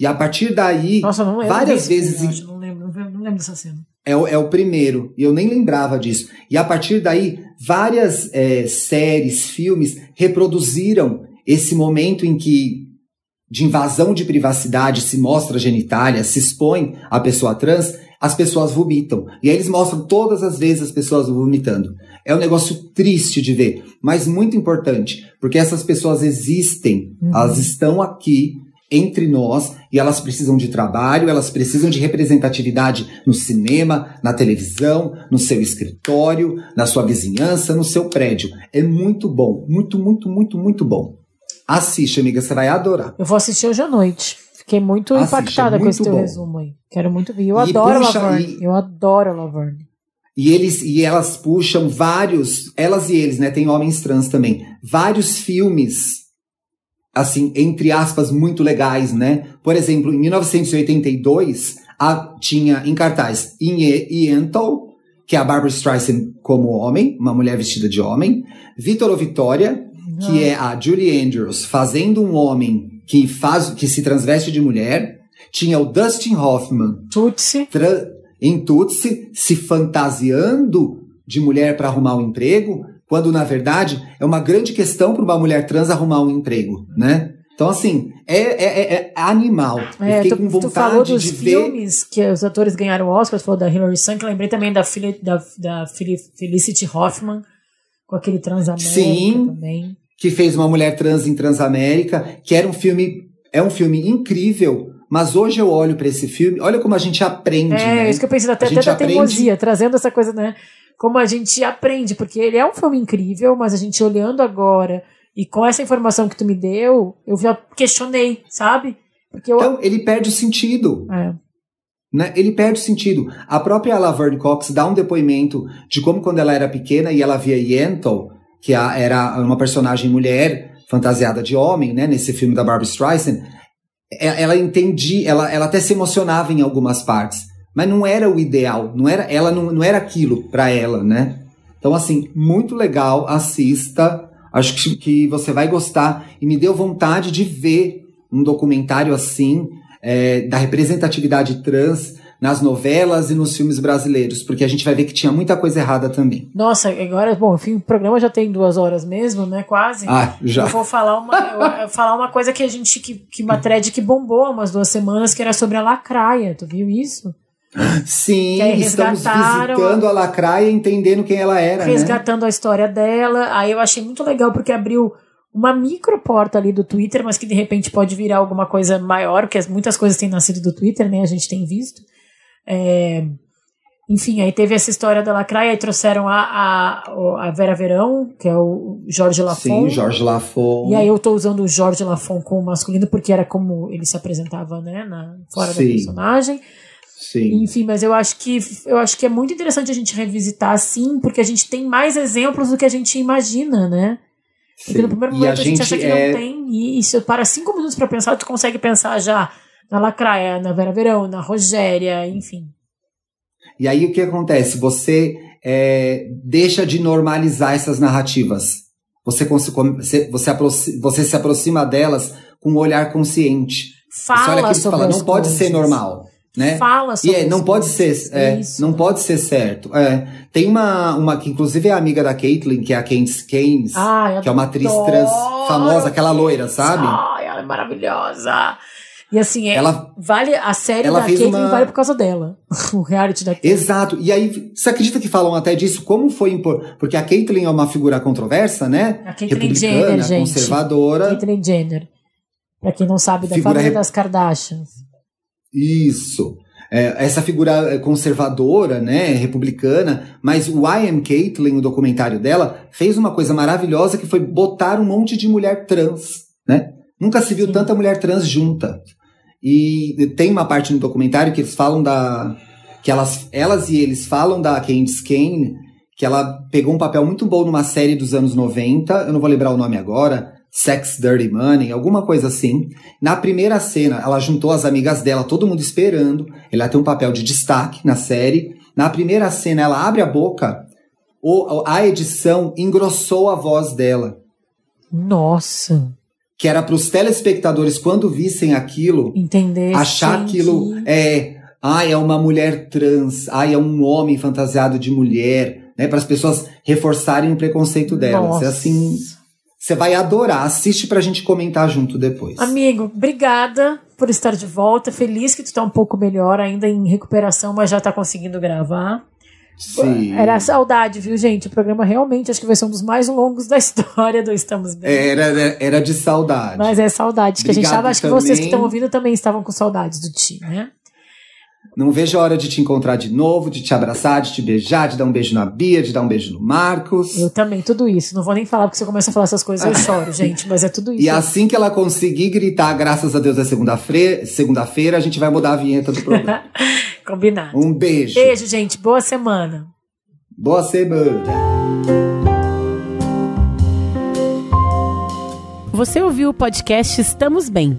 E a partir daí, Nossa, não várias filme, vezes acho, não lembro, não lembro, não lembro dessa cena. é o, é o primeiro, e eu nem lembrava disso. E a partir daí, várias é, séries, filmes reproduziram esse momento em que, de invasão de privacidade, se mostra genitália, se expõe a pessoa trans, as pessoas vomitam. E aí eles mostram todas as vezes as pessoas vomitando. É um negócio triste de ver, mas muito importante, porque essas pessoas existem, elas estão aqui entre nós e elas precisam de trabalho, elas precisam de representatividade no cinema, na televisão, no seu escritório, na sua vizinhança, no seu prédio. É muito bom, muito, muito, muito, muito bom. Assiste, amiga, você vai adorar. Eu vou assistir hoje à noite. Fiquei muito Assiste, impactada é com esse muito teu bom. resumo aí. Quero muito ver. Eu E adoro puxa, Laverne. e- Eu adoro Laverne. E eles e elas puxam vários, elas e eles, né? Tem homens trans também. Vários filmes assim, entre aspas, muito legais, né? Por exemplo, em 1982, a, tinha em cartaz Yentl, que é a Barbara Streisand como homem, uma mulher vestida de homem, Vitor Vitória, que é a Julie Andrews fazendo um homem que faz que se transveste de mulher, tinha o Dustin Hoffman Tutsi. em Tutsi se fantasiando de mulher para arrumar um emprego, quando na verdade é uma grande questão para uma mulher trans arrumar um emprego, né? Então, assim, é, é, é, é animal. É, tu, tu, falou dos filmes ver... que os atores ganharam Oscar, tu falou da Hilary Swank, lembrei também da, da, da Felicity Hoffman, com aquele Transamérica Sim, também. Que fez uma mulher trans em Transamérica, que era um filme, é um filme incrível, mas hoje eu olho para esse filme, olha como a gente aprende, É, né? isso que eu pensei, até, até da teimosia, trazendo essa coisa, né? Como a gente aprende, porque ele é um filme incrível, mas a gente olhando agora e com essa informação que tu me deu, eu já questionei, sabe? Porque eu... Então, ele perde o sentido. É. Né? Ele perde o sentido. A própria Laverne Cox dá um depoimento de como quando ela era pequena e ela via Yentl, que era uma personagem mulher fantasiada de homem, né, nesse filme da Barbara Streisand, é, ela entendia, ela, ela até se emocionava em algumas partes, mas não era o ideal, não era, ela não, não era aquilo para ela, né? Então assim, muito legal, assista, Acho que, que você vai gostar e me deu vontade de ver um documentário assim é, da representatividade trans nas novelas e nos filmes brasileiros, porque a gente vai ver que tinha muita coisa errada também. Nossa, agora, bom, enfim, o programa já tem duas horas mesmo, né? Quase. Ah, já. Eu vou falar uma, eu, falar uma coisa que a gente, que, que uma thread que bombou há umas duas semanas, que era sobre a lacraia. Tu viu isso? Sim, estamos visitando a Lacraia e entendendo quem ela era. Né? Resgatando né? a história dela. Aí eu achei muito legal porque abriu uma micro porta ali do Twitter, mas que de repente pode virar alguma coisa maior, porque muitas coisas têm nascido do Twitter, né? A gente tem visto. É... Enfim, aí teve essa história da Lacraia, e trouxeram a, a, a Vera Verão, que é o Jorge Lafon. Sim, Jorge Lafon. E aí eu tô usando o Jorge Lafon como masculino, porque era como ele se apresentava, né, na, fora Sim. da personagem. Sim. Enfim, mas eu acho que eu acho que é muito interessante a gente revisitar assim, porque a gente tem mais exemplos do que a gente imagina, né? Sim. Porque no primeiro momento a, a, gente, gente acha que é... não tem, e, e se para cinco minutos para pensar, tu consegue pensar já na Lacraia, na Vera Verão, na Rogéria, enfim. E aí o que acontece? Você é, deixa de normalizar essas narrativas. Você, você, você, você se aproxima delas com um olhar consciente. Fala você olha aquilo e fala, não pode ser normal né? Fala sobre e é, não pode ser, é, não pode ser certo. É, tem uma, uma que inclusive é amiga da Caitlyn, que é a Keynes, Ai, que é uma atriz trans famosa, aquela loira, sabe? Ai, ela é maravilhosa. E assim, é, ela, vale a série da Caitlyn uma... vale por causa dela. o reality da Caitlyn. Exato. E aí, você acredita que falam até disso? Como foi impor... Porque a Caitlyn é uma figura controversa, né? A Caitlyn Jenner, gente. conservadora. Caitlyn Jenner. Pra quem não sabe, da figura família das Kardashians. Isso. É, essa figura é, conservadora, né, republicana, mas o I Am Caitlyn, o documentário dela, fez uma coisa maravilhosa que foi botar um monte de mulher trans, né? Nunca se viu Sim. tanta mulher trans junta. E tem uma parte no documentário que eles falam da que elas, elas e eles falam da Candice Kane, que ela pegou um papel muito bom numa série dos anos 90, eu não vou lembrar o nome agora, Sex Dirty Money, alguma coisa assim. Na primeira cena, ela juntou as amigas dela, todo mundo esperando. Ela tem um papel de destaque na série. Na primeira cena, ela abre a boca, a edição engrossou a voz dela. Nossa! Que era para os telespectadores, quando vissem aquilo, Entender, achar aquilo é. Ai, é uma mulher trans. Ai, é um homem fantasiado de mulher. Né, para as pessoas reforçarem o preconceito delas. É Nossa. É assim você vai adorar. Assiste pra gente comentar junto depois. Amigo, obrigada por estar de volta. Feliz que tu tá um pouco melhor, ainda em recuperação, mas já tá conseguindo gravar. Sim. Era saudade, viu, gente? O programa realmente acho que vai ser um dos mais longos da história do Estamos Bem. Era, era de saudade. Mas é saudade. Que a gente tava, acho que vocês que estão ouvindo também estavam com saudades do Ti, né? Não vejo a hora de te encontrar de novo, de te abraçar, de te beijar, de dar um beijo na Bia, de dar um beijo no Marcos. Eu também, tudo isso. Não vou nem falar, porque se eu começar a falar essas coisas eu choro, gente, mas é tudo isso. E assim que ela conseguir gritar, graças a Deus é segunda-feira, segunda-feira a gente vai mudar a vinheta do programa. Combinado. Um beijo. Beijo, gente. Boa semana. Boa semana! Você ouviu o podcast Estamos Bem.